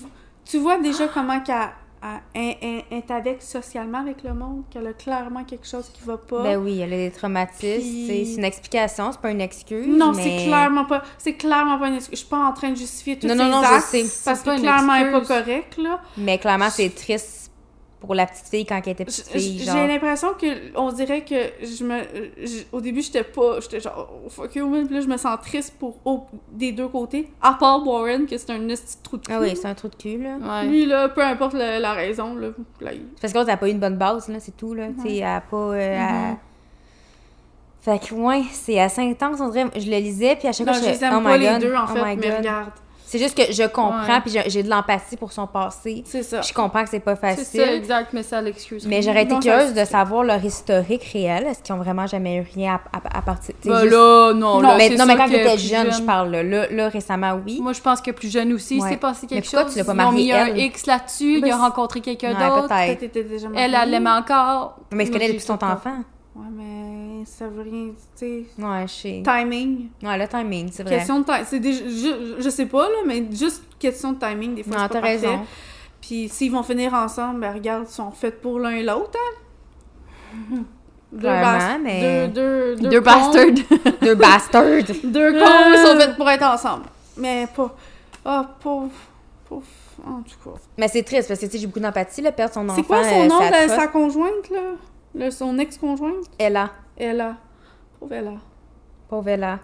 tu vois déjà comment qu'elle à- avec socialement avec le monde, qu'elle a clairement quelque chose qui va pas. Ben oui, elle a des traumatismes. Puis- C'est une explication, c'est pas une excuse. non, mais- c'est clairement pas. C'est clairement pas une excuse. Je suis pas en train de justifier tous Non, ces non, non, je actes sais. parce que clairement elle est pas correcte là. Mais clairement, c'est triste pour la petite fille quand elle était petite fille. J'ai Genre. l'impression que on dirait que je me au début j'étais pas j'étais genre oh, fuck you man. Puis là je me sens triste pour des deux côtés à part Warren que c'est un de trou de cul. Ah oui, c'est un trou de cul, là. Ouais. Lui là peu importe le- la raison là, là, il- parce qu'elle n'a pas eu une bonne base, là, c'est tout, là. Tu sais, pas... euh, Mhm. Fait que, ouais, c'est assez intense, on dirait. Je le lisais, puis à chaque non, fois, je je aime oh pas my les God, deux en oh fait mais God. regarde C'est juste que je comprends, puis j'ai- de l'empathie pour son passé. c'est ça Puis je comprends que c'est pas C'est facile. ça, exact, mais ça l'excuse. Mais j'aurais été Non, curieuse de c'est- savoir leur historique réel. Est-ce qu'ils ont vraiment jamais eu rien à, à, à partir... tu Ben juste- là, non, Non, là, mais, c'est non, mais quand t'étais plus jeune, je parle, là. Là, là, récemment, oui. Moi, je pense que plus jeune aussi, Ouais. c'est passé quelque Mais pourquoi chose. tu l'as pas Ils ont mis un elle? X là-dessus, il a c'est- rencontré quelqu'un Ouais, d'autre. peut-être. Elle, elle l'aimait encore. Mais est-ce qu'elle est depuis son enfant? ouais mais ça veut rien tu sais Ouais, je sais. timing Ouais, le timing, c'est vrai. question de timing déjà je, je sais pas là mais juste question de timing des fois Non, c'est pas parfait. raison. Puis s'ils vont finir ensemble, ben regarde, ils sont faits pour l'un et l'autre, hein? Deux, bas- mais- deux, deux, Deux cons- bastards. Deux bastards! Deux cons, ils sont faits pour être ensemble. Mais pas... Ah, pauvre... Pauvre... En tout cas. Mais c'est triste parce que tu sais, j'ai beaucoup d'empathie, là, perdre son enfant. C'est quoi son euh, nom de sa conjointe, là? Le, son ex-conjointe? Ella. Ella. Pauvre Ella. Pauvre Ella.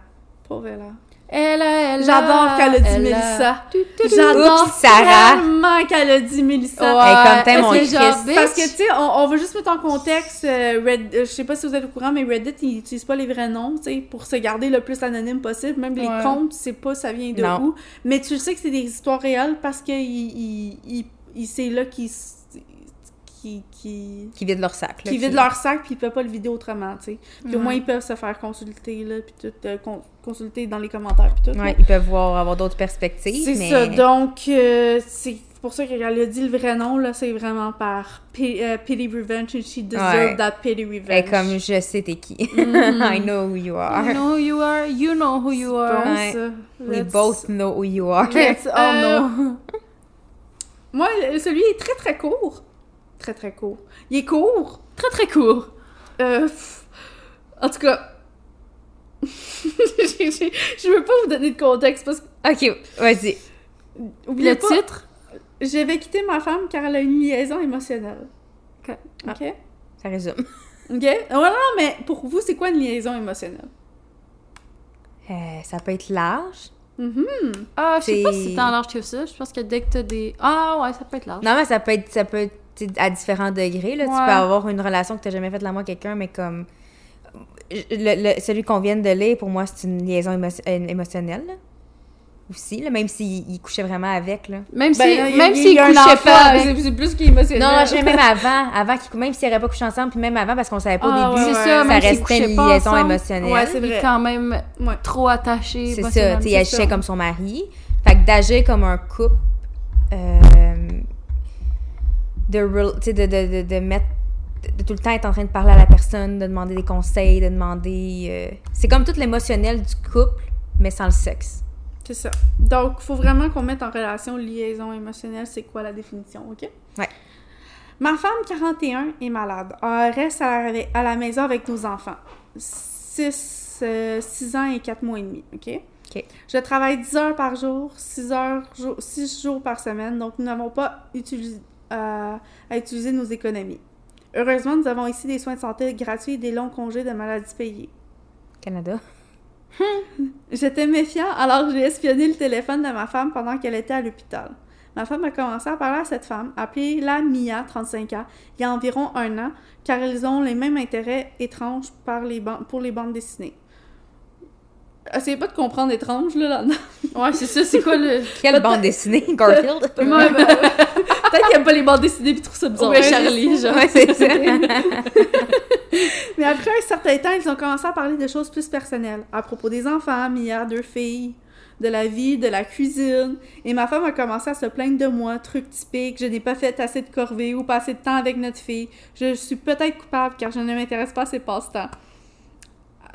Pauvre Ella. Elle, elle, J'adore qu'elle a dit Mélissa. J'adore tellement qu'elle a dit Mélissa. Ouais, comme bitch. Parce que, tu sais, on, on va juste mettre en contexte, euh, Red- euh, je sais pas si vous êtes au courant, mais Reddit, ils utilisent pas les vrais noms, tu sais, pour se garder le plus anonyme possible. Même les comptes, tu sais pas ça vient de Non. où. Mais tu sais que c'est des histoires réelles parce que il, il, il- il- c'est là qu'ils qui, qui, Qui vident leur sac. là, qui vident leur sac puis ils peuvent pas le vider autrement, tu sais. Puis au Ouais. moins ils peuvent se faire consulter là puis tout euh, con- consulter dans les commentaires puis tout. là. Ils peuvent voir, avoir d'autres perspectives. C'est mais... ça. Donc euh, c'est pour ça qu'elle a dit le vrai nom là, c'est vraiment par euh, pity revenge and she deserved Ouais. that pity revenge. Est comme je sais t'es qui. Mhm. I know who you are. I know who you are, you know who you Bon, are. Ouais. ça. We both know who you are. Let's Euh, all know. Moi, le- celui est très très court. Très très court. Il est court? Très très court. Euh, pff, en tout cas, je veux pas vous donner de contexte parce que Ok, vas-y. oubliez Le pas, titre? je vais quitter ma femme car elle a une liaison émotionnelle. Ok. Ok? Ça résume. Ok? Ouais, non, non, mais pour vous, c'est quoi une liaison émotionnelle? Euh, ça peut être large. Mhm. Ah, je sais pas C'est- si tant large que ça. Je pense que dès que t'as des... Ah ouais, ça peut être large. Non, mais ça peut être, ça peut être à différents degrés. Là. Tu peux avoir une relation que tu n'as jamais faite l'amour à quelqu'un, mais comme. le- le- celui qu'on vient de lire, pour moi, c'est une liaison émo- émotionnelle. là. Aussi, là, même s'il il couchait vraiment avec. Là. Même si, Ben, s'il un couchait pas c'est- plus qu'émotionnel. Non, non, je sais même avant, avant même s'ils n'auraient pas couché ensemble, puis même avant, parce qu'on savait pas Ah, au début, ouais, ça, ça restait une liaison ensemble, émotionnelle. Ouais, c'est quand même Ouais. trop attaché C'est ça, il agissait comme son mari. Fait que d'agir comme un couple, euh, de, de, de, de, mettre, de tout le temps être en train de parler à la personne, de demander des conseils, de demander... euh, c'est comme tout l'émotionnel du couple, mais sans le sexe. C'est ça. Donc, il faut vraiment qu'on mette en relation liaison émotionnelle. C'est quoi la définition, OK? Ouais. Ma femme, 41, est malade. Elle reste à la, à la maison avec nos enfants. 6, ans et 4 mois et demi, OK? OK. Je travaille 10 heures par jour, 6 heures, 6 jours par semaine, donc nous n'avons pas utilisé, à utiliser nos économies. Heureusement, nous avons ici des soins de santé gratuits et des longs congés de maladie payés. Canada. J'étais méfiant, alors j'ai espionné le téléphone de ma femme pendant qu'elle était à l'hôpital. Ma femme a commencé à parler à cette femme, appelée-la Mia, 35 ans, il y a environ un an, car elles ont les mêmes intérêts étranges par les pour les bandes dessinées. Essayez pas de comprendre étrange, là, là-dedans. Ouais, c'est ça, c'est quoi le... Quelle bande dessinée, Garfield? Ouais, ben, Peut-être qu'elle aime pas les bandes dessinées pis trouve ça bizarre. Ouais, Charlie, genre. Ouais, c'est ça. Mais après un certain temps, ils ont commencé à parler de choses plus personnelles, à propos des enfants, Mia, deux filles, de la vie, de la cuisine. Et ma femme a commencé à se plaindre de moi, truc typique, je n'ai pas fait assez de corvées ou pas assez de temps avec notre fille. Je suis peut-être coupable car je ne m'intéresse pas à ses passe-temps.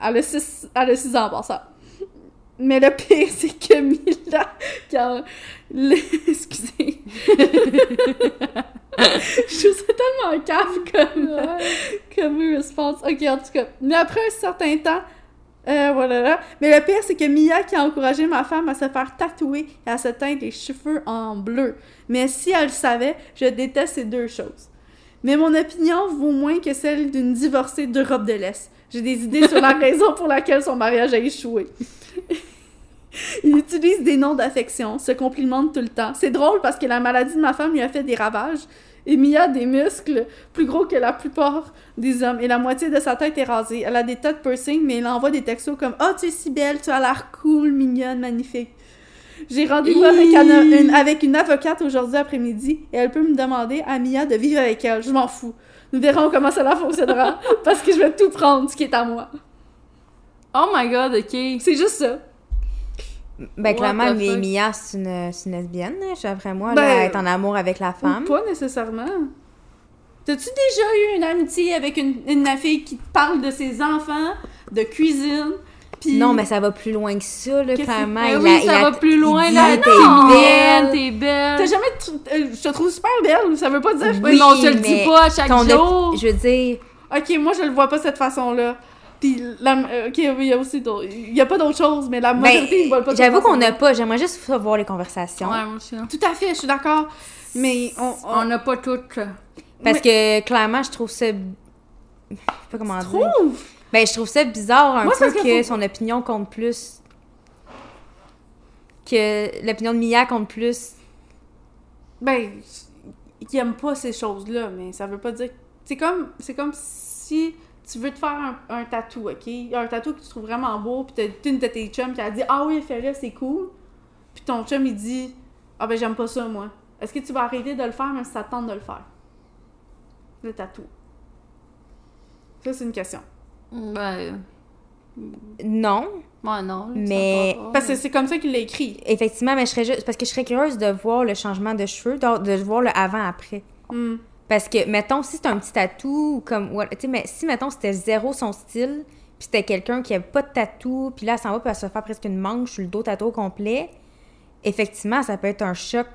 Elle a 6 elle a six ans en passant. Mais le pire, c'est que Mila, quand... le- Excusez. Je trouve ça tellement cave comme, comme response. Ok, en tout cas. Mais après un certain temps, euh, voilà. là. Mais le pire, c'est que Mia qui a encouragé ma femme à se faire tatouer et à se teindre les cheveux en bleu. Mais si elle le savait, je déteste ces deux choses. Mais mon opinion vaut moins que celle d'une divorcée d'Europe de l'Est. J'ai des idées sur la raison pour laquelle son mariage a échoué. Il utilise des noms d'affection, se complimente tout le temps. C'est drôle parce que la maladie de ma femme lui a fait des ravages. Et Mia a des muscles plus gros que la plupart des hommes et la moitié de sa tête est rasée. Elle a des têtes piercing, mais elle envoie des textos comme « Oh, tu es si belle, tu as l'air cool, mignonne, magnifique. » J'ai rendez-vous avec, une, avec une avocate aujourd'hui après-midi et elle peut me demander à Mia de vivre avec elle. Je m'en fous. Nous verrons comment cela fonctionnera parce que je vais tout prendre, ce qui est à moi. Oh my god, ok. C'est juste ça. Ben, What clairement, mais? Mia, c'est une, c'est une lesbienne, d'après moi. Ben, là, est en amour avec la femme. Pas nécessairement. T'as-tu déjà eu une amitié avec une, une fille qui te parle de ses enfants, de cuisine, pis... Non, mais ça va plus loin que ça, là, clairement. Il oui, il ça a- va plus loin, il là. dit, T'es belle. T'es belle. T'as jamais... euh, je te trouve super belle, ça veut pas dire... Oui, mais on se le dit mais pas à chaque op- jour. Je veux dire, Ok, moi, je le vois pas de cette façon-là. Puis, la... euh, ok, oui, il y a aussi d'autres... Il y a pas d'autre chose, mais la ben, majorité, ils voient pas j'avoue qu'on n'a pas. J'aimerais juste voir les conversations. Ouais, moi aussi. hein. Tout à fait, je suis d'accord. Mais on... on- On n'a pas toutes. Parce que, clairement, je trouve ça. Je sais pas comment dire. trouve... Ben, je trouve ça bizarre un Moi, c'est peu que que faut- son opinion compte plus. Que l'opinion de Mia compte plus. Ben, ils aiment pas ces choses-là, mais ça veut pas dire... C'est comme, c'est comme si tu veux te faire un, un tatou, OK? Un tatou que tu trouves vraiment beau, puis t'as une de tes chums qui a dit « Ah oui, fais-le, c'est cool. » Puis ton chum, il dit « Ah ben, j'aime pas ça, moi. » Est-ce que tu vas arrêter de le faire même si ça te tente de le faire? Le tatou. Ça, c'est une question. Ben. Non. Ouais, non. Mais-. Parce que c'est comme ça qu'il l'a écrit. Effectivement, mais je serais juste. Parce que je serais curieuse de voir le changement de cheveux, de, de voir le avant-après. Hmm. Parce que, mettons, si c'est un petit tatou, ou comme. Tu sais, mais si, mettons, c'était zéro son style, puis c'était quelqu'un qui avait pas de tatou, puis là, elle s'en va, puis elle se fait presque une manche sur le dos tatou complet, effectivement, ça peut être un choc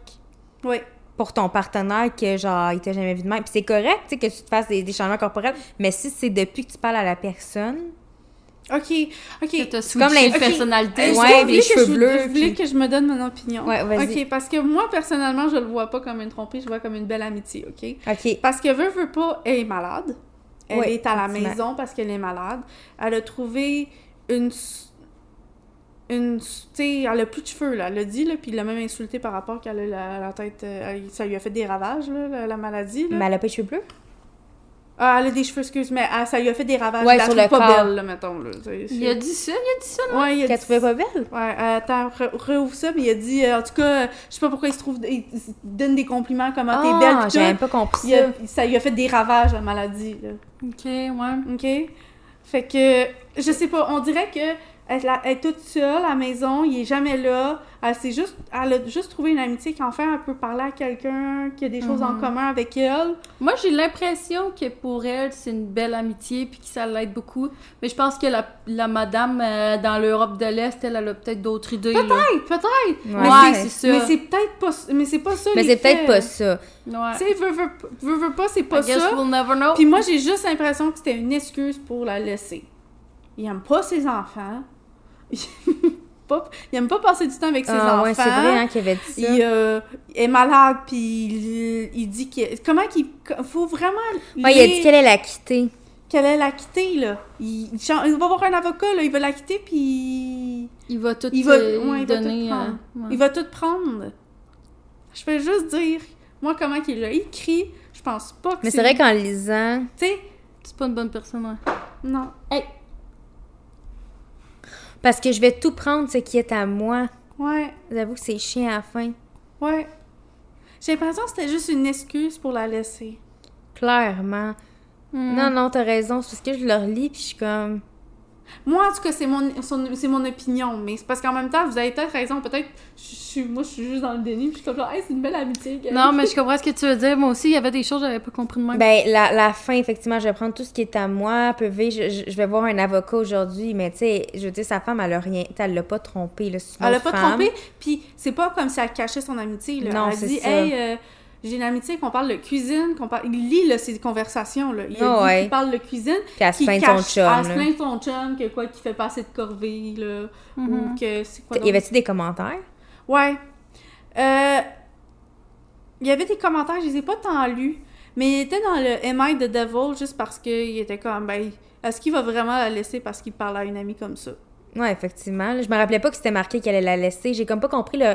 Oui. pour ton partenaire que, genre, il t'a jamais vu de même. Puis c'est correct, tu sais, que tu te fasses des, des changements corporels, mais si c'est depuis que tu parles à la personne, OK. OK. T'as comme les- de personnalité. Euh, Ouais, les cheveux je- bleus, Je voulais puis- que je me donne mon opinion. Ouais, vas-y. OK, parce que moi, personnellement, je le vois pas comme une tromperie, je le vois comme une belle amitié, OK? OK. Parce que veut, veut pas, elle est malade. Elle Ouais, est à la maison parce qu'elle est malade. Elle a trouvé une... Une... Tu sais, elle a plus de cheveux, là. Elle l'a dit, là, puis il l'a même insulté par rapport qu'elle a la, la tête... euh, elle- ça lui a fait des ravages, là, la, la maladie, là. Mais elle a pas de cheveux bleus? Ah, elle a des cheveux, excuse, mais ah, ça lui a fait des ravages. Ouais, Elle la sur trouve le pas corps. belle, là, mettons, là. Il a dit ça, il a dit ça, non? Ouais, il a Qu'elle dit trouvait pas belle? Ouais, euh, attends, re- ça, mais il a dit, euh, en tout cas, je sais pas pourquoi il se trouve, il, donne des compliments, comment t'es belle, Ah, pis j'ai tout. même pas compris Il ça. a- ça lui a fait des ravages, la maladie, là. Ok, ouais. OK? Fait que, je sais pas, on dirait que elle, est toute seule à la maison, il est jamais là. Elle, juste, elle a juste trouvé une amitié qu'enfin elle peut parler à quelqu'un, qui a des choses en Mhm. commun avec elle. Moi, j'ai l'impression que pour elle, c'est une belle amitié puis que ça l'aide beaucoup. Mais je pense que la, la madame euh, dans l'Europe de l'Est, elle, elle a peut-être d'autres idées. Peut-être, peut-être. Ouais, Ouais, c'est- ça. Mais c'est peut-être pas, mais c'est pas ça Mais c'est peut-être pas ça. Ouais. Tu sais, veux, veux, veux, veux pas, c'est pas I guess ça. we'll never know. Puis moi, j'ai juste l'impression que c'était une excuse pour la laisser. Il aime pas ses enfants. Il aime pas, il aime pas passer du temps avec ses Ah, enfants. ouais, c'est vrai hein, qu'il avait dit ça. Il euh, est malade, puis il, il dit qu'il... Comment qu'il... Faut vraiment... Ouais, il a dit qu'elle allait la quitter. qu'elle allait la quitter, là. Il, il chan- il va voir un avocat, là. Il va la quitter, puis... Il va tout Il va, euh, ouais, il va donner. tout prendre. euh, ouais. Il va tout prendre. Je vais juste dire, moi, comment qu'il l'a écrit, je pense pas que Mais c'est vrai qu'en lisant. Tu sais, C'est pas une bonne personne, ouais. non. Parce que je vais tout prendre ce qui est à moi. Ouais, J'avoue que c'est chiant à la fin. ouais. J'ai l'impression que c'était juste une excuse pour la laisser. Clairement. Hmm. Non, non, t'as raison. C'est parce que je le relis puis je suis comme. Moi, en tout cas, c'est mon, son- c'est mon opinion, mais c'est parce qu'en même temps, vous avez peut-être raison. Peut-être, je suis- moi, je suis juste dans le déni, puis je suis comme genre, hey, c'est une belle amitié. gars. Non, mais je comprends ce que tu veux dire. Moi aussi, il y avait des choses que j'avais pas compris de même. Ben, la, la fin, effectivement, je vais prendre tout ce qui est à moi. PV, je, je- je vais voir un avocat aujourd'hui, mais tu sais, je veux dire, sa femme, elle a rien. Elle l'a pas trompé, là. Elle a autre pas trompé, puis c'est pas comme si elle cachait son amitié. Là. Non, elle c'est dit, ça. hey, euh, j'ai une amitié qu'on parle de cuisine, qu'on parle. Il lit là, ses conversations. Là. Il Ah ouais. qu'il parle de cuisine. Puis elle se plaint de son chum, Elle se là. plaint de son chum, que quoi, qu'il fait pas assez de corvée, là. Mhm. Ou que c'est quoi Y avait-tu des commentaires? Ouais. Euh, Il y avait des commentaires, je les ai pas tant lus, mais il était dans le Am I the Devil juste parce qu'il était comme, ben, est-ce qu'il va vraiment la laisser parce qu'il parle à une amie comme ça? Ouais, effectivement. Je me rappelais pas que c'était marqué qu'elle allait la laisser. J'ai comme pas compris le.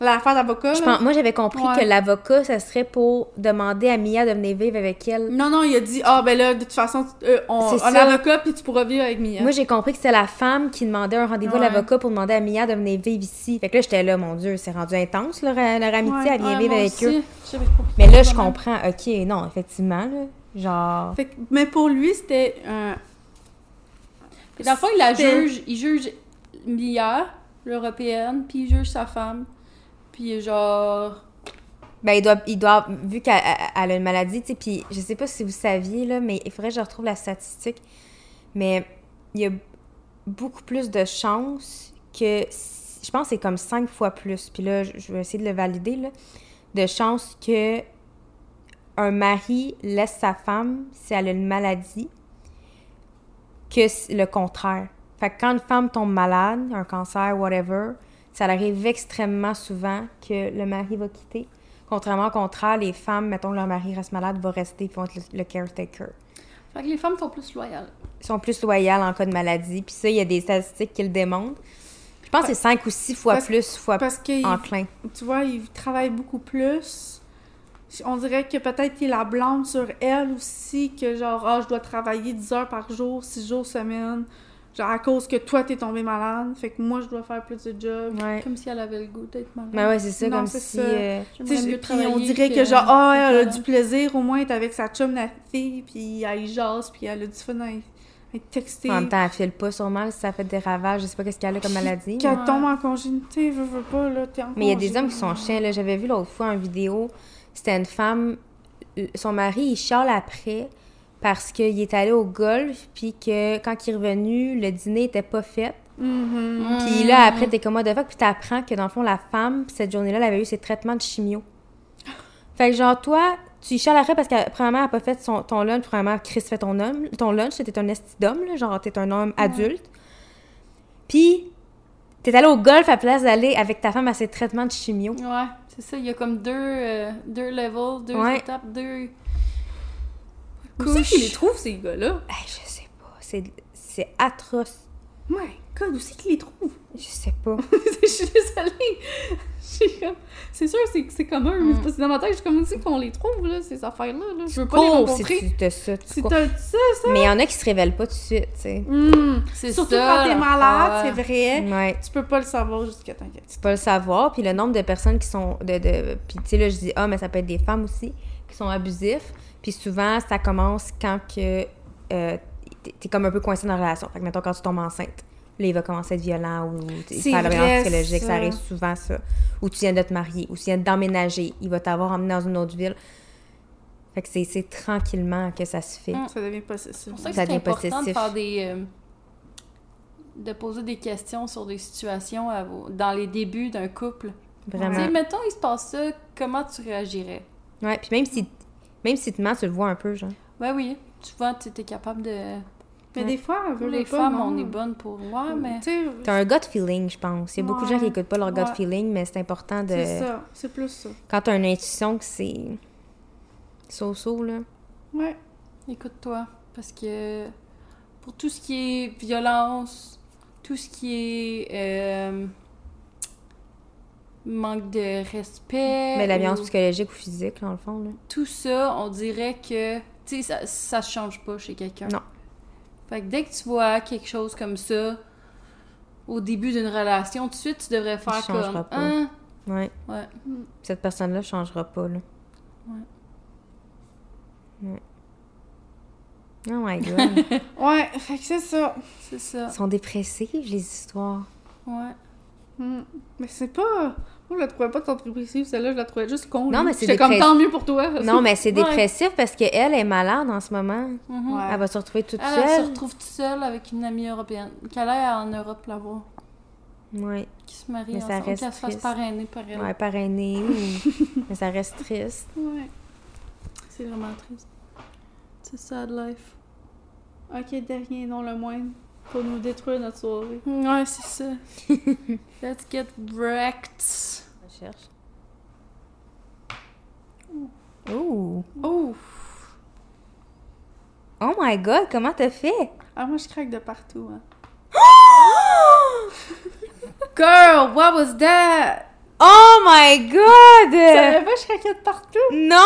L'affaire d'avocat, Je là? pense- Moi, j'avais compris Ouais. que l'avocat, ça serait pour demander à Mia de venir vivre avec elle. Non, non, il a dit, ah, ben là, de toute façon, euh, on, C'est un ça. avocat, puis tu pourras vivre avec Mia. Moi, j'ai compris que c'était la femme qui demandait un rendez-vous Ouais. à l'avocat pour demander à Mia de venir vivre ici. Fait que là, j'étais là, mon Dieu, c'est rendu intense, leur, leur amitié, Ouais, vient Ouais, vivre avec aussi, eux. Mais là, je comprends. OK, non, effectivement, là. Genre. Fait que- mais pour lui, c'était un. Puis dans le fond, il la juge, il juge Mia, l'européenne, puis il juge sa femme. Puis genre... Ben, il doit, il doit vu qu'elle elle- elle a une maladie, tu sais, puis je sais pas si vous saviez, là, mais il faudrait que je retrouve la statistique. Mais il y a beaucoup plus de chances que. Je pense c'est comme cinq fois plus. Puis là, je vais essayer de le valider, là. De chances que un mari laisse sa femme si elle a une maladie que le contraire. Fait que quand une femme tombe malade, un cancer, whatever, ça arrive extrêmement souvent que le mari va quitter. Contrairement au contraire, les femmes, mettons que leur mari reste malade, va rester, puis vont être le, le caretaker. Fait que les femmes sont plus loyales. Ils sont plus loyales en cas de maladie. Puis ça, il y a des statistiques qui le démontrent. Je pense que c'est 5 ou 6 fois Parce- plus, fois Parce que, enclin. tu vois, il travaille beaucoup plus. On dirait que peut-être qu'il la blâme sur elle aussi, que genre, ah, je dois travailler 10 heures par jour, 6 jours semaine. Genre, à cause que toi, t'es tombé malade. Fait que moi, je dois faire plus de job. Ouais. Comme si elle avait le goût d'être malade. Ben ouais, c'est ça, Non, comme si... ça. euh, puis on dirait que, genre, ah, elle a du plaisir au moins être avec sa chum, la fille, puis elle jase, puis elle a du fun à à être textée. En même temps, elle file pas mal si ça fait des ravages. Je sais pas qu'est-ce qu'elle a comme maladie. Qu'elle Ouais. tombe en congénité, veut, veut pas, là, t'es en Mais il y a des hommes qui sont chiens. Là. J'avais vu l'autre fois une vidéo, c'était une femme, euh, son mari, il chiale après parce qu'il est allé au golf, puis que quand il est revenu, le dîner était pas fait. Mhm. Puis là, après, t'es comme, what the fuck? Puis t'apprends que dans le fond, la femme, cette journée-là, elle avait eu ses traitements de chimio. Fait que genre, toi, tu y chiales après parce que, premièrement, elle a pas fait son, ton lunch. Premièrement, Chris fait ton, homme, ton lunch. T'es un esti d'homme. Genre, t'es un homme adulte. Puis, t'es allé au golf à la place d'aller avec ta femme à ses traitements de chimio. Ouais, c'est ça. Il y a comme deux, euh, deux levels, deux Ouais. étapes, deux Où c'est qu'ils les trouvent, ces gars-là? Hey, je sais pas. C'est, c'est atroce. My God, où c'est qu'ils les trouvent? Je sais pas. je suis désolée. C'est sûr, c'est, c'est commun, mais c'est dans ma tête, je suis comme aussi qu'on les trouve, là, ces affaires-là. Là. Je veux pas les Cours si rencontrer. tu ça. tu Si t'as ça, ça. Mais il y en a qui se révèlent pas tout de suite, tu sais. Hmm. C'est Surtout ça, quand t'es malade, c'est vrai. Ouais. Tu peux pas le savoir jusqu'à temps que tu peux pas le savoir. Puis le nombre de personnes qui sont. de, de Puis tu sais, là, je dis ah, mais ça peut être des femmes aussi, qui sont abusifs. Puis souvent, ça commence quand que. euh, t'es- comme un peu coincé dans la relation. Fait que, mettons, quand tu tombes enceinte, là, il va commencer à être violent ou faire la violence psychologique. ça. Ça arrive souvent, ça. Ou tu viens de te marier, ou tu viens d'emménager. Il va t'avoir emmené dans une autre ville. Fait que c'est- c'est tranquillement que ça se fait. Mm. Ça devient possessif. C'est pour ça que Ça c'est important de possessif. faire des... euh, de poser des questions sur des situations à vos- dans les débuts d'un couple. Tu Vraiment. sais, mettons, il se passe ça, comment tu réagirais? Ouais, puis même si, même si tu mens, tu le vois un peu, genre. Ouais, oui. Souvent, tu es capable de... Mais des fois, veut les pas, femmes, non. on est bonnes pour... Ouais, mais... Tu sais, T'as un gut feeling, je pense. Il y a beaucoup de gens qui Ouais. écoutent pas leur gut Ouais. feeling, mais c'est important de. c'est ça. C'est plus ça. Quand t'as une intuition que c'est. So-so, là. Ouais. Écoute-toi, parce que pour tout ce qui est violence, tout ce qui est euh, manque de respect, Mais la violence ou psychologique ou physique, dans le fond, là. tout ça, on dirait que tu sais ça, ça change pas chez quelqu'un. Non. Fait que dès que tu vois quelque chose comme ça au début d'une relation, tout de suite tu devrais faire changera comme pas. Hein? Ouais. Ouais. Cette personne-là changera pas, là. Oh my god. Ouais, fait que c'est ça. C'est ça. Ils sont dépressifs, les histoires. Ouais. Hmm. Mais c'est pas. Je la trouvais pas tant dépressive, celle-là, je la trouvais juste con. Non, mais c'est J'étais comme tant mieux pour toi. Non, mais c'est Ouais. dépressif parce qu'elle est malade en ce moment. Mhm. Ouais. Elle va se retrouver toute Elle, elle se seule. retrouve toute seule avec une amie européenne. Qu'elle aille en Europe la voir. Ouais, Qui se marie Mais ça ensemble. reste Qu'elle se fasse triste. parrainer par elle. ouais, parrainée ou... Mais ça reste triste. Ouais. C'est vraiment triste. C'est sad life. Ok, dernier, non le moindre. Pour nous détruire notre soirée. Ouais, c'est ça. Let's get wrecked. Ouh. Oh! Oh my god, comment t'as fait? Ah, moi, je craque de partout. Hein. Girl, what was that? Oh my Tu god! savais pas, je craquais de partout? Non!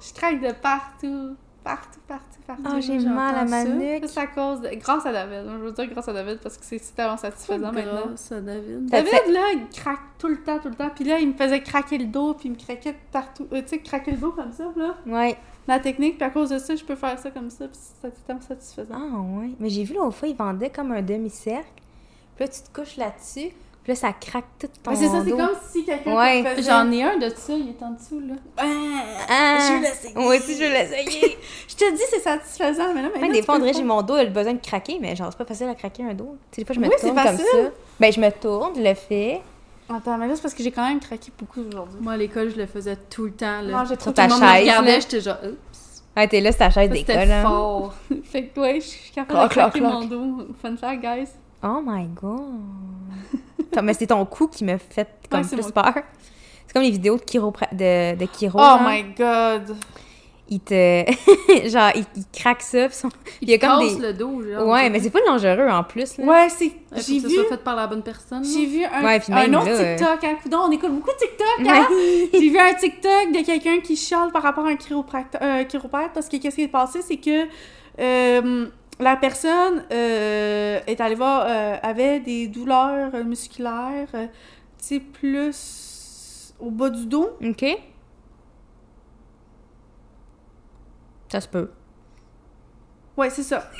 Je craque de partout. Partout, partout, partout. Oh, j'ai mal à ma nuque. Ça, c'est à cause de... Grâce à David. Je veux dire grâce à David parce que c'est tellement satisfaisant maintenant. Grâce à David. David, fait- là, il craque tout le temps, tout le temps. Puis là, il me faisait craquer le dos, puis il me craquait partout. Euh, tu sais, craquer le dos comme ça, là. Ouais. La technique, puis à cause de ça, je peux faire ça comme ça, puis c'est tellement satisfaisant. Ah ouais. Mais j'ai vu l'autre fois, ils vendaient comme un demi-cercle. Puis là, tu te couches là-dessus. Puis là, ça craque tout ton Mais c'est ça, c'est dos. comme si quelqu'un Ouais. faisait... J'en ai un de ça, il est en dessous, là. Ah! Je veux l'essayer. Moi aussi, je veux l'essayer. Je te dis, c'est satisfaisant, mais là, maintenant, Ouais, des fois, on dirait j'ai mon dos, il a le besoin de craquer, mais genre, c'est pas facile à craquer un dos. Tu sais, des fois, je me Oui, c'est tourne comme facile. ça. Ben, je me tourne, je le fais. Attends, mais là, c'est parce que j'ai quand même craqué beaucoup aujourd'hui. Moi, à l'école, je le faisais tout le temps, là. Non, j'ai Sur trop ta chaise, j'étais genre, oups. Ah, t'es là, c'est ta chaise d'école, C'était fort. Fait que, ouais, je suis capable de craquer mon dos. Fun fact, guys. Oh my god. Mais c'est ton cou qui me fait comme Ouais, plus mon peur. C'est comme les vidéos de chiropra- de, de chiro. Oh genre. my god. Il te... genre, il, il craque ça, son- Il y a te comme des- le dos, genre. Ouais, mais c'est pas dangereux en plus, là. Ouais, c'est... Ouais, J'ai que vu... ça soit fait par la bonne personne. J'ai vu un, Ouais, autre là, euh, TikTok. Hein, on écoute beaucoup de TikTok, hein? J'ai vu un TikTok de quelqu'un qui chiale par rapport à un chiropracteur, euh, chiropathe parce que qu'est-ce qui est passé, c'est que euh, la personne euh, est allée voir, euh, avait des douleurs musculaires, euh, tu sais, plus au bas du dos. OK. Ça se peut. Ouais, c'est ça.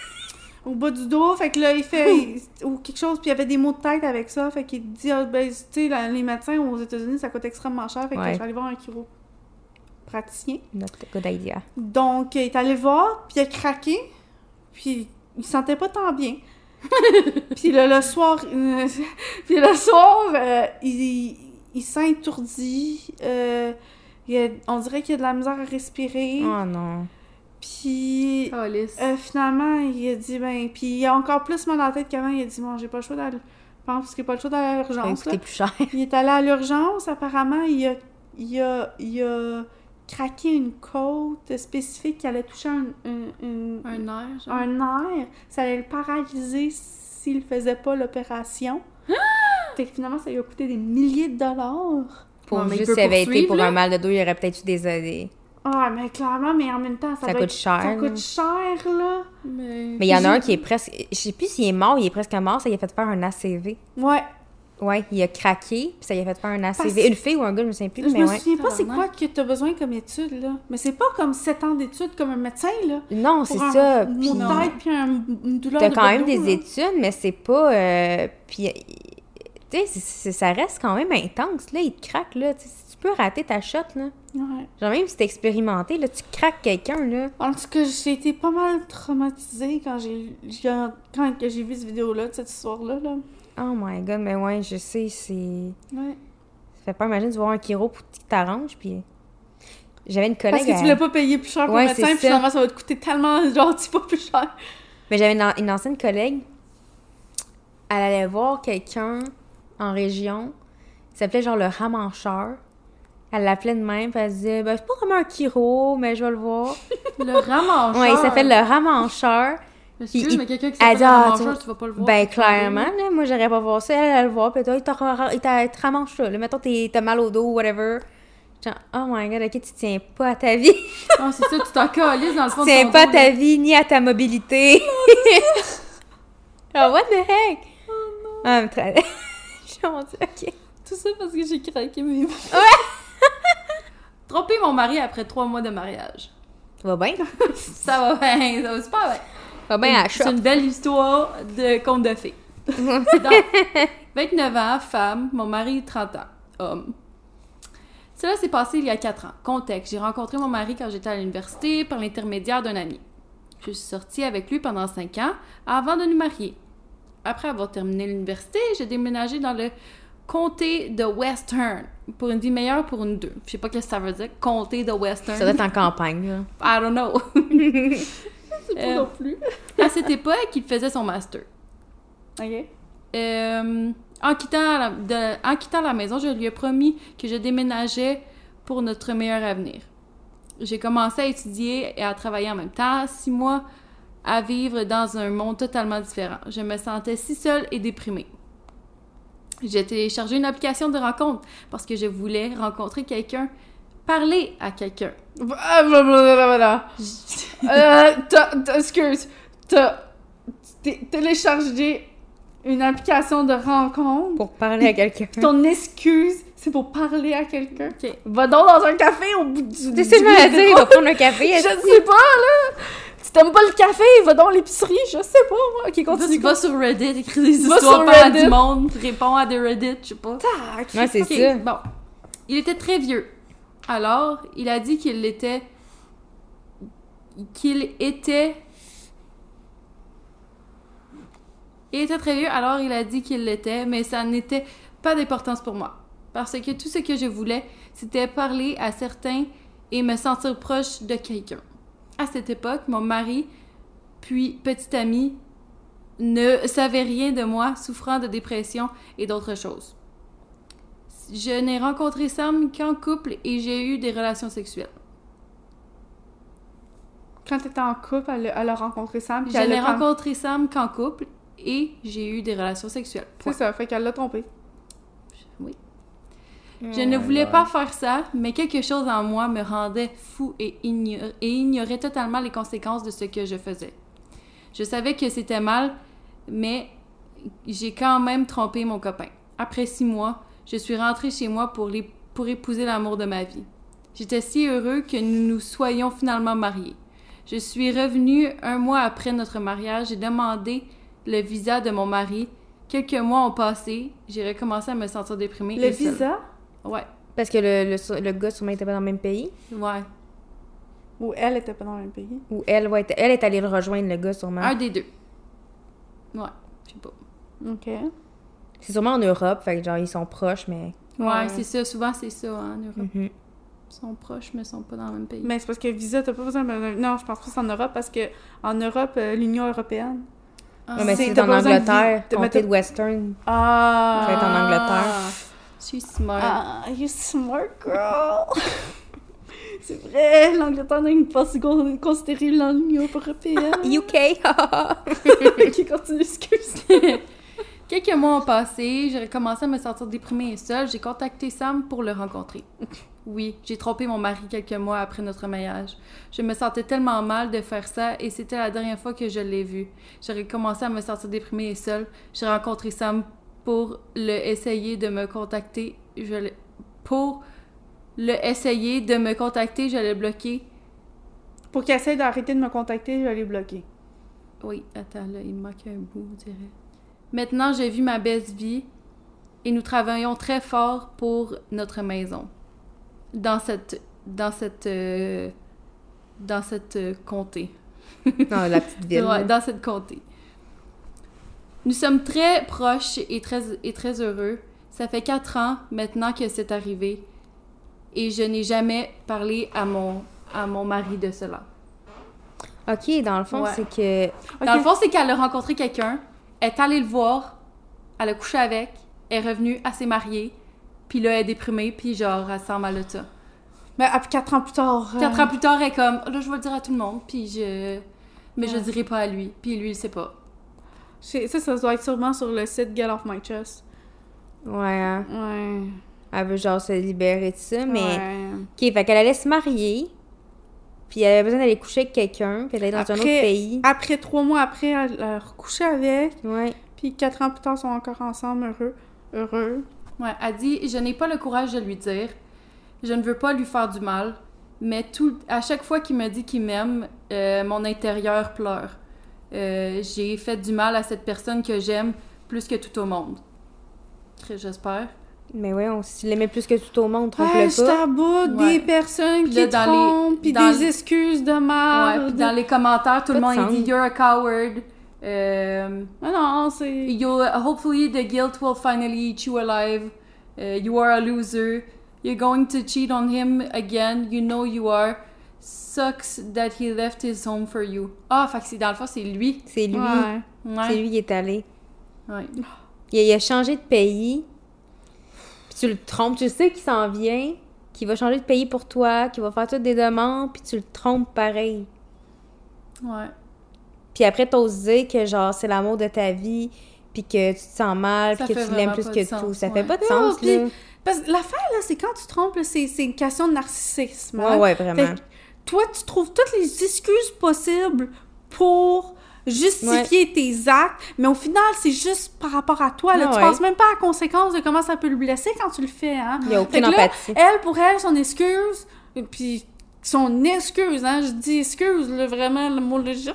Au bas du dos, fait que là, il fait. il- ou quelque chose, puis il y avait des maux de tête avec ça. Fait qu'il dit, ah, ben, tu sais, les médecins aux États-Unis, ça coûte extrêmement cher. Fait que Ouais. je suis allée voir un chiropraticien. Not a good idea. Donc, il est allé voir, puis il a craqué, puis il se sentait pas tant bien. puis là, le soir, euh, puis le soir, euh, il, il s'est étourdi. euh, on dirait qu'il a de la misère à respirer. Oh non. Puis Oh, euh, finalement, il a dit, ben, puis il a encore plus mal à la tête qu'avant. Il a dit, bon, j'ai pas le choix d'aller. Je pense qu'il a pas le choix d'aller à l'urgence. plus cher. Il est allé à l'urgence, apparemment, il a, il a, il a craqué une côte spécifique qui allait toucher un, un, un- genre. un nerf. Ça allait le paralyser s'il faisait pas l'opération. fait que finalement, ça lui a coûté des milliers de dollars. Pour il juste s'il avait été pour là. un mal de dos, il y aurait peut-être eu des... des- Ah, mais clairement, mais en même temps, ça, Ça coûte être- cher, Ça là. coûte cher, là. Mais... Mais il y en a un qui est presque... Je sais plus s'il est mort, il est presque mort, ça lui a fait faire un ACV. Ouais. Ouais, il a craqué, puis ça lui a fait faire un ACV. Parce- Une fille ou un gars, je me souviens plus, Je mais me ouais. souviens pas c'est quoi que t'as besoin comme étude, là. Mais c'est pas comme 7 ans d'études comme un médecin, là. Non, c'est Pour un ça. mot Puis tête puis un- une douleur t'as de quand même dos, des là. études, mais c'est pas... euh, Puis, tu sais, c'est- c'est- ça reste quand même intense, là. Il te craque, là. Tu tu peux rater ta shot, là. Ouais. Genre, même si t'es expérimenté, là, tu craques quelqu'un, là. En tout cas, j'ai été pas mal traumatisée quand j'ai quand que j'ai vu cette vidéo-là, cette histoire-là. Là. Oh my god, mais ouais, je sais, c'est... Ouais. Ça fait pas imaginer de voir un chiro pour qu'il t'arrange, puis... J'avais une collègue... Parce que tu à- voulais pas payer plus cher pour Ouais, le médecin, puis finalement, ça va te coûter tellement gentil, pas plus cher. Mais j'avais une ancienne collègue. Elle allait voir quelqu'un en région. Il s'appelait genre le ramancheur. Elle l'appelait de même, puis elle disait ben, c'est pas vraiment un chiro, mais je vais le voir. Le ramancheur. Ouais, il s'appelle le ramancheur. Excuse, il- mais quelqu'un qui elle s'appelle le ah, tu- vas pas le voir. Ben, clairement, voir. là, moi, j'aurais pas voir ça. Elle, elle le voit, puis toi, il te ramanche ça. Là, mettons, t'es- t'as mal au dos, whatever. Genre, oh my god, ok, tu tiens pas à ta vie. Ah, c'est ça, tu t'en dans le fond tu tiens pas à ta là. vie ni à ta mobilité. oh, what the heck? Oh non. très... Mon Dieu, ok. Tout ça parce que j'ai craqué mes Tromper mon mari après trois mois de mariage. Va bien? Ça va bien, ça va super bien. Bien à la C'est une belle histoire de conte de fées. Donc, 29 ans, femme, mon mari 30 ans, homme. Cela s'est passé il y a 4 ans. Contexte, j'ai rencontré mon mari quand j'étais à l'université par l'intermédiaire d'un ami. Je suis sortie avec lui pendant 5 ans avant de nous marier. Après avoir terminé l'université, j'ai déménagé dans le comté de Western pour une vie meilleure pour nous deux. Je sais pas ce que ça veut dire, comté de Western. Ça doit être en campagne, là. I don't know. Pas Euh, non plus. à cette époque, il faisait son master. Ok. Euh, en, quittant la, de- en quittant la maison, je lui ai promis que je déménageais pour notre meilleur avenir. J'ai commencé à étudier et à travailler en même temps, six mois à vivre dans un monde totalement différent. Je me sentais si seule et déprimée. J'ai téléchargé une application de rencontre parce que je voulais rencontrer quelqu'un, parler à quelqu'un. Ah, blablabla, voilà. Euh, t'as, excuse, t'as téléchargé une application de rencontre. Pour parler à quelqu'un. Ton excuse, c'est pour parler à quelqu'un. Ok. Va donc dans un café au bout du. Tu sais, je me dire, il va prendre un café. Je sais pas, là! Tu t'aimes pas le café, va dans l'épicerie, je sais pas, moi. Ok, Va, continue. va sur Reddit, écris des Va histoires, sur parle à Reddit. du monde, réponds à des Reddit, je sais pas. Tac. Ouais, c'est Ok, ça. Bon. Il était très vieux. Alors, il a dit qu'il était. qu'il était. Il était très vieux, alors il a dit qu'il l'était, mais ça n'était pas d'importance pour moi. Parce que tout ce que je voulais, c'était parler à certains et me sentir proche de quelqu'un. À cette époque, mon mari, puis petit ami, ne savait rien de moi, souffrant de dépression et d'autres choses. Je n'ai rencontré Sam qu'en couple et j'ai eu des relations sexuelles. Quand t'étais en couple, elle, a- elle a rencontré Sam. Je n'ai quand- rencontré Sam qu'en couple et j'ai eu des relations sexuelles. C'est ça, fait qu'elle l'a trompé. Je ne voulais pas faire ça, mais quelque chose en moi me rendait fou et ignorait totalement les conséquences de ce que je faisais. Je savais que c'était mal, mais j'ai quand même trompé mon copain. Après six mois, je suis rentrée chez moi pour, les- pour épouser l'amour de ma vie. J'étais si heureux que nous nous soyons finalement mariés. Je suis revenue un mois après notre mariage. J'ai demandé le visa de mon mari. Quelques mois ont passé. J'ai recommencé à me sentir déprimée. Le et seule. visa, Ouais. Parce que le, le, le gars, sûrement, était pas dans le même pays? Ouais. ou elle était pas dans le même pays? Ou elle, ouais, elle est allée le rejoindre, le gars, sûrement. Un des deux. Ouais, je sais pas. Ok. C'est sûrement en Europe, fait que genre, ils sont proches, mais. Ouais, Ouais. c'est ça. Souvent, c'est ça hein, en Europe. Mhm. Ils sont proches, mais ils sont pas dans le même pays. Mais c'est parce que visa, t'as pas besoin de... Non, je pense pas que c'est en Europe, parce que en Europe, euh, l'Union européenne... Ah. Ouais, mais C'est- t'as en de Angleterre, t'as- comté de Western. Ah! Ça va être en Angleterre. Je suis smart. Ah, you smart girl! c'est vrai, l'Angleterre n'est pas si con- considérée dans l'Union européenne. UK! Qui continue, excuse. Quelques mois ont passé, j'ai commencé à me sentir déprimée et seule. J'ai contacté Sam pour le rencontrer. Oui, j'ai trompé mon mari quelques mois après notre mariage. Je me sentais tellement mal de faire ça et c'était la dernière fois que je l'ai vu. J'ai commencé à me sentir déprimée et seule. J'ai rencontré Sam pour le essayer de me contacter. Je l'ai- pour le essayer de me contacter, je l'ai bloqué. Pour qu'il essaie d'arrêter de me contacter, je vais les bloquer. Oui, attends, là, il me manque un bout, on dirait. Maintenant, j'ai vu ma belle vie et nous travaillons très fort pour notre maison. Dans cette. Dans cette. euh, dans cette euh, comté. non, la petite ville. Ouais, dans cette comté. Nous sommes très proches et très, et très heureux. Ça fait quatre ans maintenant que c'est arrivé et je n'ai jamais parlé à mon, à mon mari de cela. Ok, dans le fond, Ouais. c'est que. Dans le fond, c'est qu'elle a rencontré quelqu'un, elle est allée le voir, elle a couché avec, elle est revenue, elle s'est mariée, puis là, elle est déprimée, puis genre, elle sent mal de ça. Mais après, quatre ans plus tard... euh, Quatre ans plus tard, elle est comme, là, je vais le dire à tout le monde, puis je... Mais je Ouais. le dirai pas à lui, puis lui, il sait pas. Ça, ça doit être sûrement sur le site Get Off My Chest. Ouais, hein. Ouais. Elle veut genre se libérer de ça, mais. Ouais. Ok, fait qu'elle allait se marier. Puis elle avait besoin d'aller coucher avec quelqu'un, puis d'aller dans un autre Après- pays. Après, trois mois après, elle a recouché avec. Ouais. Puis quatre ans plus tard, ils sont encore ensemble, heureux. Heureux. Ouais, elle dit, je n'ai pas le courage de lui dire, je ne veux pas lui faire du mal, mais tout, à chaque fois qu'il me dit qu'il m'aime, euh, mon intérieur pleure. Euh, j'ai fait du mal à cette personne que j'aime plus que tout au monde. J'espère. Mais ouais, on, l'aimais plus que tout au monde, trompe-le Ouais, je pas. t'aboute Ouais. des personnes Puis qui là, dans les- trompent, puis dans des les- excuses de Ouais, merde. puis dans les commentaires, tout le Pas monde dit You're a coward. Euh, Ah non, c'est... You'll hopefully the guilt will finally eat you alive. Uh, you are a loser. You're going to cheat on him again. You know you are. Sucks that he left his home for you. Ah, fait que c'est dans le fond c'est lui. C'est lui. Ouais. Ouais. C'est lui qui est allé. Ouais. Il a, il a changé de pays. Tu le trompes. Tu sais qu'il s'en vient, qu'il va changer de pays pour toi, qu'il va faire toutes des demandes, puis tu le trompes pareil. Ouais. Puis après, t'oses dire que genre c'est l'amour de ta vie, puis que tu te sens mal, puis que tu l'aimes plus que sens, tout. Ça ouais. fait pas de Non, sens, puis- là. Parce que l'affaire, là, c'est quand tu trompes, c'est c'est une question de narcissisme. Ouais, hein. ouais, vraiment. Fait toi, tu trouves toutes les excuses possibles pour justifier tes actes, mais au final, c'est juste par rapport à toi. Là, Ah tu ouais. penses même pas à la conséquence de comment ça peut le blesser quand tu le fais. Hein? Il y a Fait aucune là, empathie. elle, pour elle, son excuse, et puis son excuse, hein, je dis excuse, là, vraiment, le mot légit, là,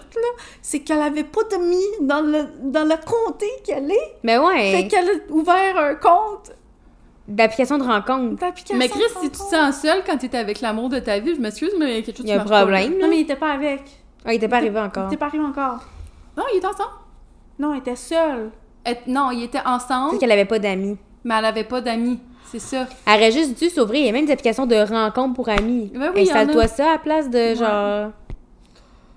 c'est qu'elle avait pas d'amis dans le, dans le comté qu'elle est. Mais Fait ouais, qu'elle a ouvert un compte d'application de rencontre. d'application. Mais Chris, de si tu te sens seul quand t'es avec l'amour de ta vie, je m'excuse, mais il y a quelque chose Il y a qui un pas, problème, Non, mais il était pas avec. Ah, il était pas Il arrivé encore. était pas arrivé encore. Non, il est ensemble. Non, il était seul. Elle- non, ils étaient C'est ensemble, qu'elle avait pas d'amis. mais elle avait pas d'amis. C'est ça. Elle aurait juste dû s'ouvrir. Il y a même des applications de rencontres pour amis. Ben oui, il y en a. Installe-toi ça à la place de Ouais. genre.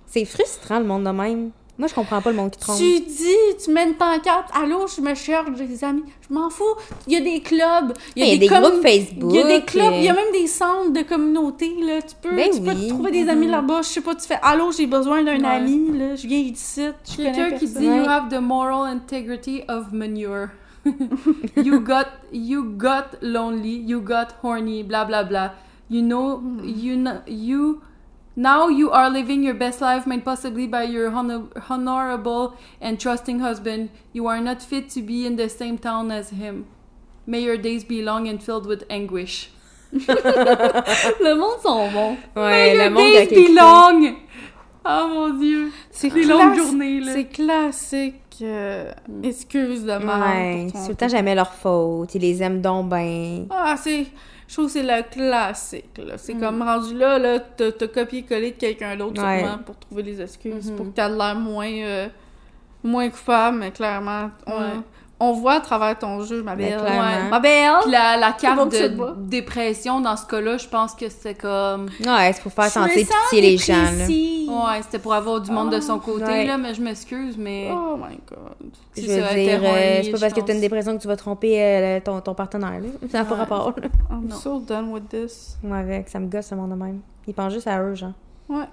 C'est frustrant le monde de même. Moi, je comprends pas le monde qui trompe. Tu dis, tu mets une pancarte, allô, je me cherche des amis. Je m'en fous. Il y a des clubs. Il y a des commun- groupes Facebook, Il y a des clubs. euh. Il y a même des centres de communauté. Là. Tu peux, Ben tu peux oui. te trouver des amis là-bas. Je sais pas, tu fais, allô, j'ai besoin d'un Ouais. ami. Là. Je viens ici. Quelqu'un qui dit. You have the moral integrity of manure. you got you got lonely, you got horny, blah blah blah. You know you kn- you now you are living your best life made possibly by your honor- honorable and trusting husband. You are not fit to be in the same town as him. May your days be long and filled with anguish. Le monde sont bons. Ouais, May le your monde a days be long. Oh mon dieu. C'est Les longues journées là. C'est classique. euh, excuse de. Ouais, pour c'est ton tout le temps jamais leur faute. Ils les aiment donc ben. Ah, c'est. Je trouve que c'est le classique, là. C'est Mm. comme rendu là, là, t'as t'as copié-collé de quelqu'un d'autre Ouais. sûrement pour trouver les excuses, Mhm. pour que t'aies l'air moins, euh, moins coupable, mais clairement, on, Ouais. On voit à travers ton jeu, ma Ben, belle. clairement. Ma belle! Puis la, la carte de dépression dans ce cas-là, je pense que c'est comme. Ouais, c'est pour faire sentir pitié les gens, là. Ouais, c'était pour avoir du monde de son côté, Ouais. là, mais je m'excuse, mais. Oh my god. Je c'est veux dire, euh, c'est pas parce que t'as une pense. dépression que tu vas tromper euh, ton, ton partenaire, là. Ça n'a pas Ouais. rapport, là. I'm Non. so done with this. Moi, avec, ça me gosse, ce monde de même. Ils pensent juste à eux, genre. Ouais.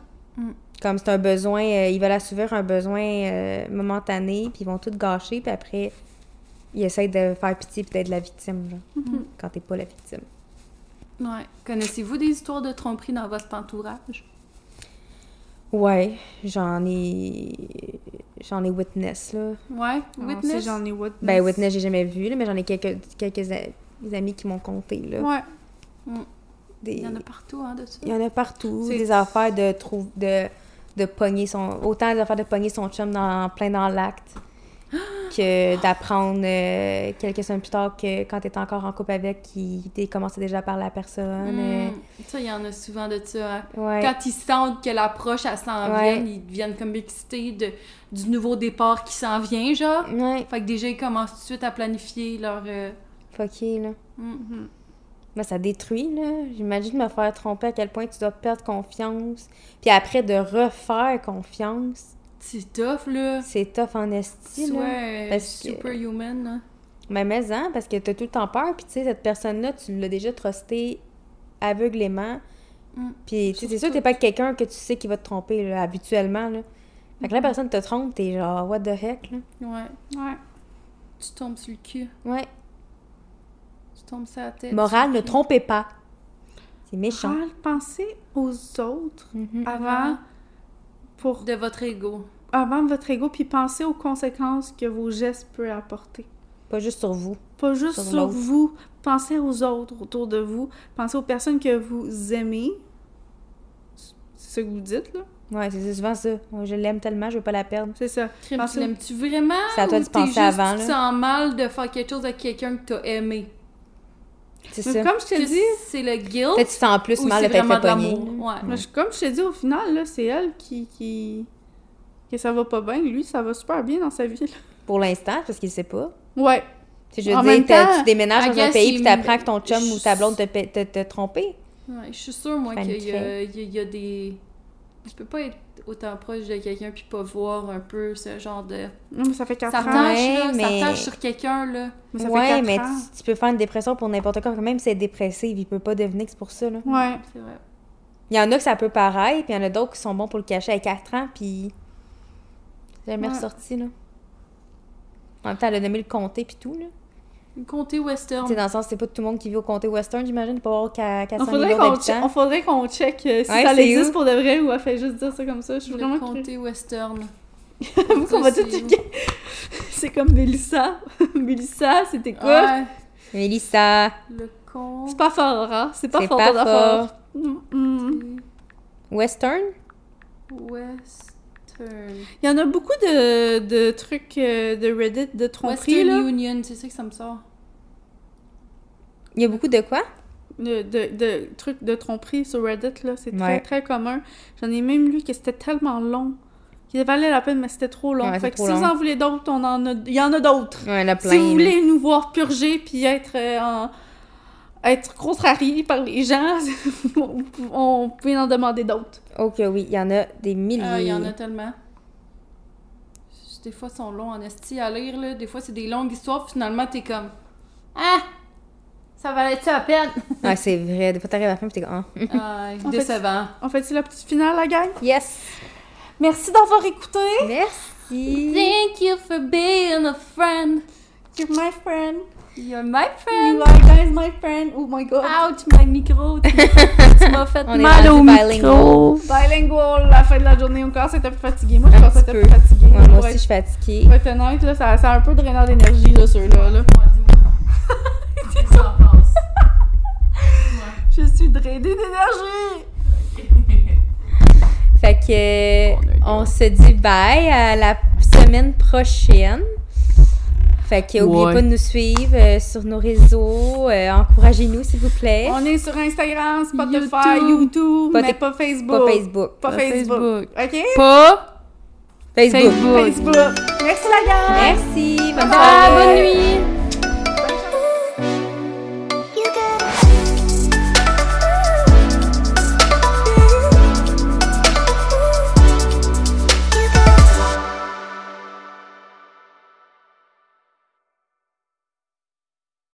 Comme c'est un besoin, euh, ils veulent assouvir un besoin euh, momentané, puis ils vont tout gâcher, puis après, ils essayent de faire pitié puis d'être la victime, genre. Mhm. Quand t'es pas la victime. Ouais. Connaissez-vous des histoires de tromperie dans votre entourage? Ouais, j'en ai. J'en ai witness, là. Ouais? Ah, Witness? j'en ai witness. Ben, witness, j'ai jamais vu, là, mais j'en ai quelques, quelques amis qui m'ont conté, là. Ouais. Des- Il y en a partout, hein, de ça. Il y en a partout. C'est- Des affaires de trouver de, de pogner son. Autant des affaires de pogner son chum dans, plein dans l'acte que d'apprendre euh, quelques semaines plus tard que quand t'es encore en couple avec, il commençait déjà à la personne. euh, Hmm. Ça, il y en a souvent de ça. hein. ouais. Quand ils sentent que l'approche, elle s'en Ouais. vient, ils deviennent comme excités de, du nouveau départ qui s'en vient, genre. Ouais, Fait que déjà, ils commencent tout de suite à planifier leur... euh, fucké, là. Mhm. Mais ça détruit, là. J'imagine me faire tromper à quel point tu dois perdre confiance. Puis après, de refaire confiance, C'est tough, là. c'est tough en esti, là. Ouais, parce que- superhuman, là. Mais mais hein, parce que t'as tout le temps peur, puis tu sais, cette personne-là, tu l'as déjà trusté aveuglément. Mm. Puis tu sais, c'est sûr que t'es pas quelqu'un que tu sais qui va te tromper, là, habituellement, là. Fait que la personne te trompe, t'es genre, what the heck, là. Ouais. Ouais. Tu tombes sur le cul. Ouais. Tu tombes sur la tête. Morale, ne trompez pas. C'est méchant. Moral, pensez aux autres Mhm. avant, pour, De votre ego. Avant votre ego, puis pensez aux conséquences que vos gestes peuvent apporter. Pas juste sur vous. Pas juste Sur sur, vous. Pensez aux autres autour de vous. Pensez aux personnes que vous aimez. ce que vous dites, là. Ouais, c'est c'est souvent ça. Moi, Je l'aime tellement, je veux pas la perdre. C'est ça. Tu l'aimes-tu vraiment? C'est à toi de penser juste- avant, Tu te là. sens mal de faire quelque chose avec quelqu'un que t'as aimé? C'est ça. comme je Que dit, C'est le guilt. Peut-être que tu sens plus mal c'est de t'être fait pogner. Ouais. mais comme je t'ai dit, au final, là, c'est elle qui, qui... que ça va pas bien. Lui, ça va super bien dans sa vie, là. Pour l'instant, parce qu'il sait pas. Ouais. Tu je veux En dire, même temps, tu déménages dans un pays puis t'apprends que ton chum je- ou ta blonde t'a pe- t'a t'a trompé. Ouais, je suis sûre, moi, qu'il y, a- Paniquerais. il y y a des... Tu peux pas être autant proche de quelqu'un puis pas voir un peu ce genre de... Non, mais ça fait 4 Ça ans. tâche, Ouais, là, mais- ça tâche sur quelqu'un, là. Mais ça fait ouais, mais ans. tu, tu peux faire une dépression pour n'importe quoi. Même si elle est dépressive, il peut pas devenir que c'est pour ça. Là. Ouais. C'est vrai. Il y en a que ça peut pareil, puis il y en a d'autres qui sont bons pour le cacher à 4 ans, puis c'est jamais Ouais. ressorti, là. En même temps, elle a nommé le comté puis tout, là. Une comté western. Tu sais, dans le sens, c'est pas tout le monde qui vit au comté western, j'imagine, pour avoir qu'à 400 On faudrait millions qu'on check, d'habitants. on faudrait qu'on check euh, si Ouais, ça c'est existe où? pour de vrai ou elle fait juste dire ça comme ça. Je suis Le vraiment curieuse. comté western. Vous qu'on va tout c'est- checker. C'est comme Mélissa. Mélissa, c'était quoi? Ouais. Mélissa, Le con... C'est pas fort, hein? C'est pas c'est fort pas fort. Mm, mm. Western? Il y en a beaucoup de, de trucs euh, de Reddit de tromperie, Western là. Union, c'est ça que ça me sort. Il y a beaucoup de quoi? De, de, de trucs de tromperie sur Reddit, là. C'est très, Ouais. très commun. J'en ai même lu que c'était tellement long. Qu'il valait la peine, mais c'était trop long. Ouais, c'est fait que trop si vous en voulez d'autres, on en a... il y en a d'autres. Ouais. Si vous voulez nous voir purger puis être euh, en- être contrarié par les gens, on, peut en demander d'autres. Ok, oui, il y en a des milliers. Ah, il y en a tellement. Des fois, ils sont longs en esti à lire, là. Des fois, c'est des longues histoires. Finalement, t'es comme... Ah! Ça valait-tu la peine? Ouais, c'est vrai. Des fois, t'arrives à la fin, puis t'es comme... ah. En fait, décevant. On fait la petite finale, la gang? Yes! Merci d'avoir écouté. Merci! Thank you for being a friend. You're my friend. You're my You friend. are guys my friend. Oh my god. Ouch, my micro. Tu m'as fait On est mal au rendu micro. Bilingual, la fin de la journée encore, c'était plus fatigué. Moi, je pense que c'était peu. plus fatigué. Ouais, moi aussi, je suis fatiguée. Pour être honnête, là, ça, ça a un peu drainant d'énergie, là, ceux-là. Là. Je suis drainée d'énergie. Fait que on se dit bye à la semaine prochaine. Fait que oubliez Ouais. pas de nous suivre euh, sur nos réseaux. euh, Encouragez-nous, s'il vous plaît. On est sur Instagram, Spotify, YouTube. YouTube, Pas mais pas Facebook. Pas Facebook. Pas Pas Facebook. Facebook. OK? Pas Facebook. Facebook. Facebook. Merci la gang! Merci. Bonne Bye, soirée. bonne nuit.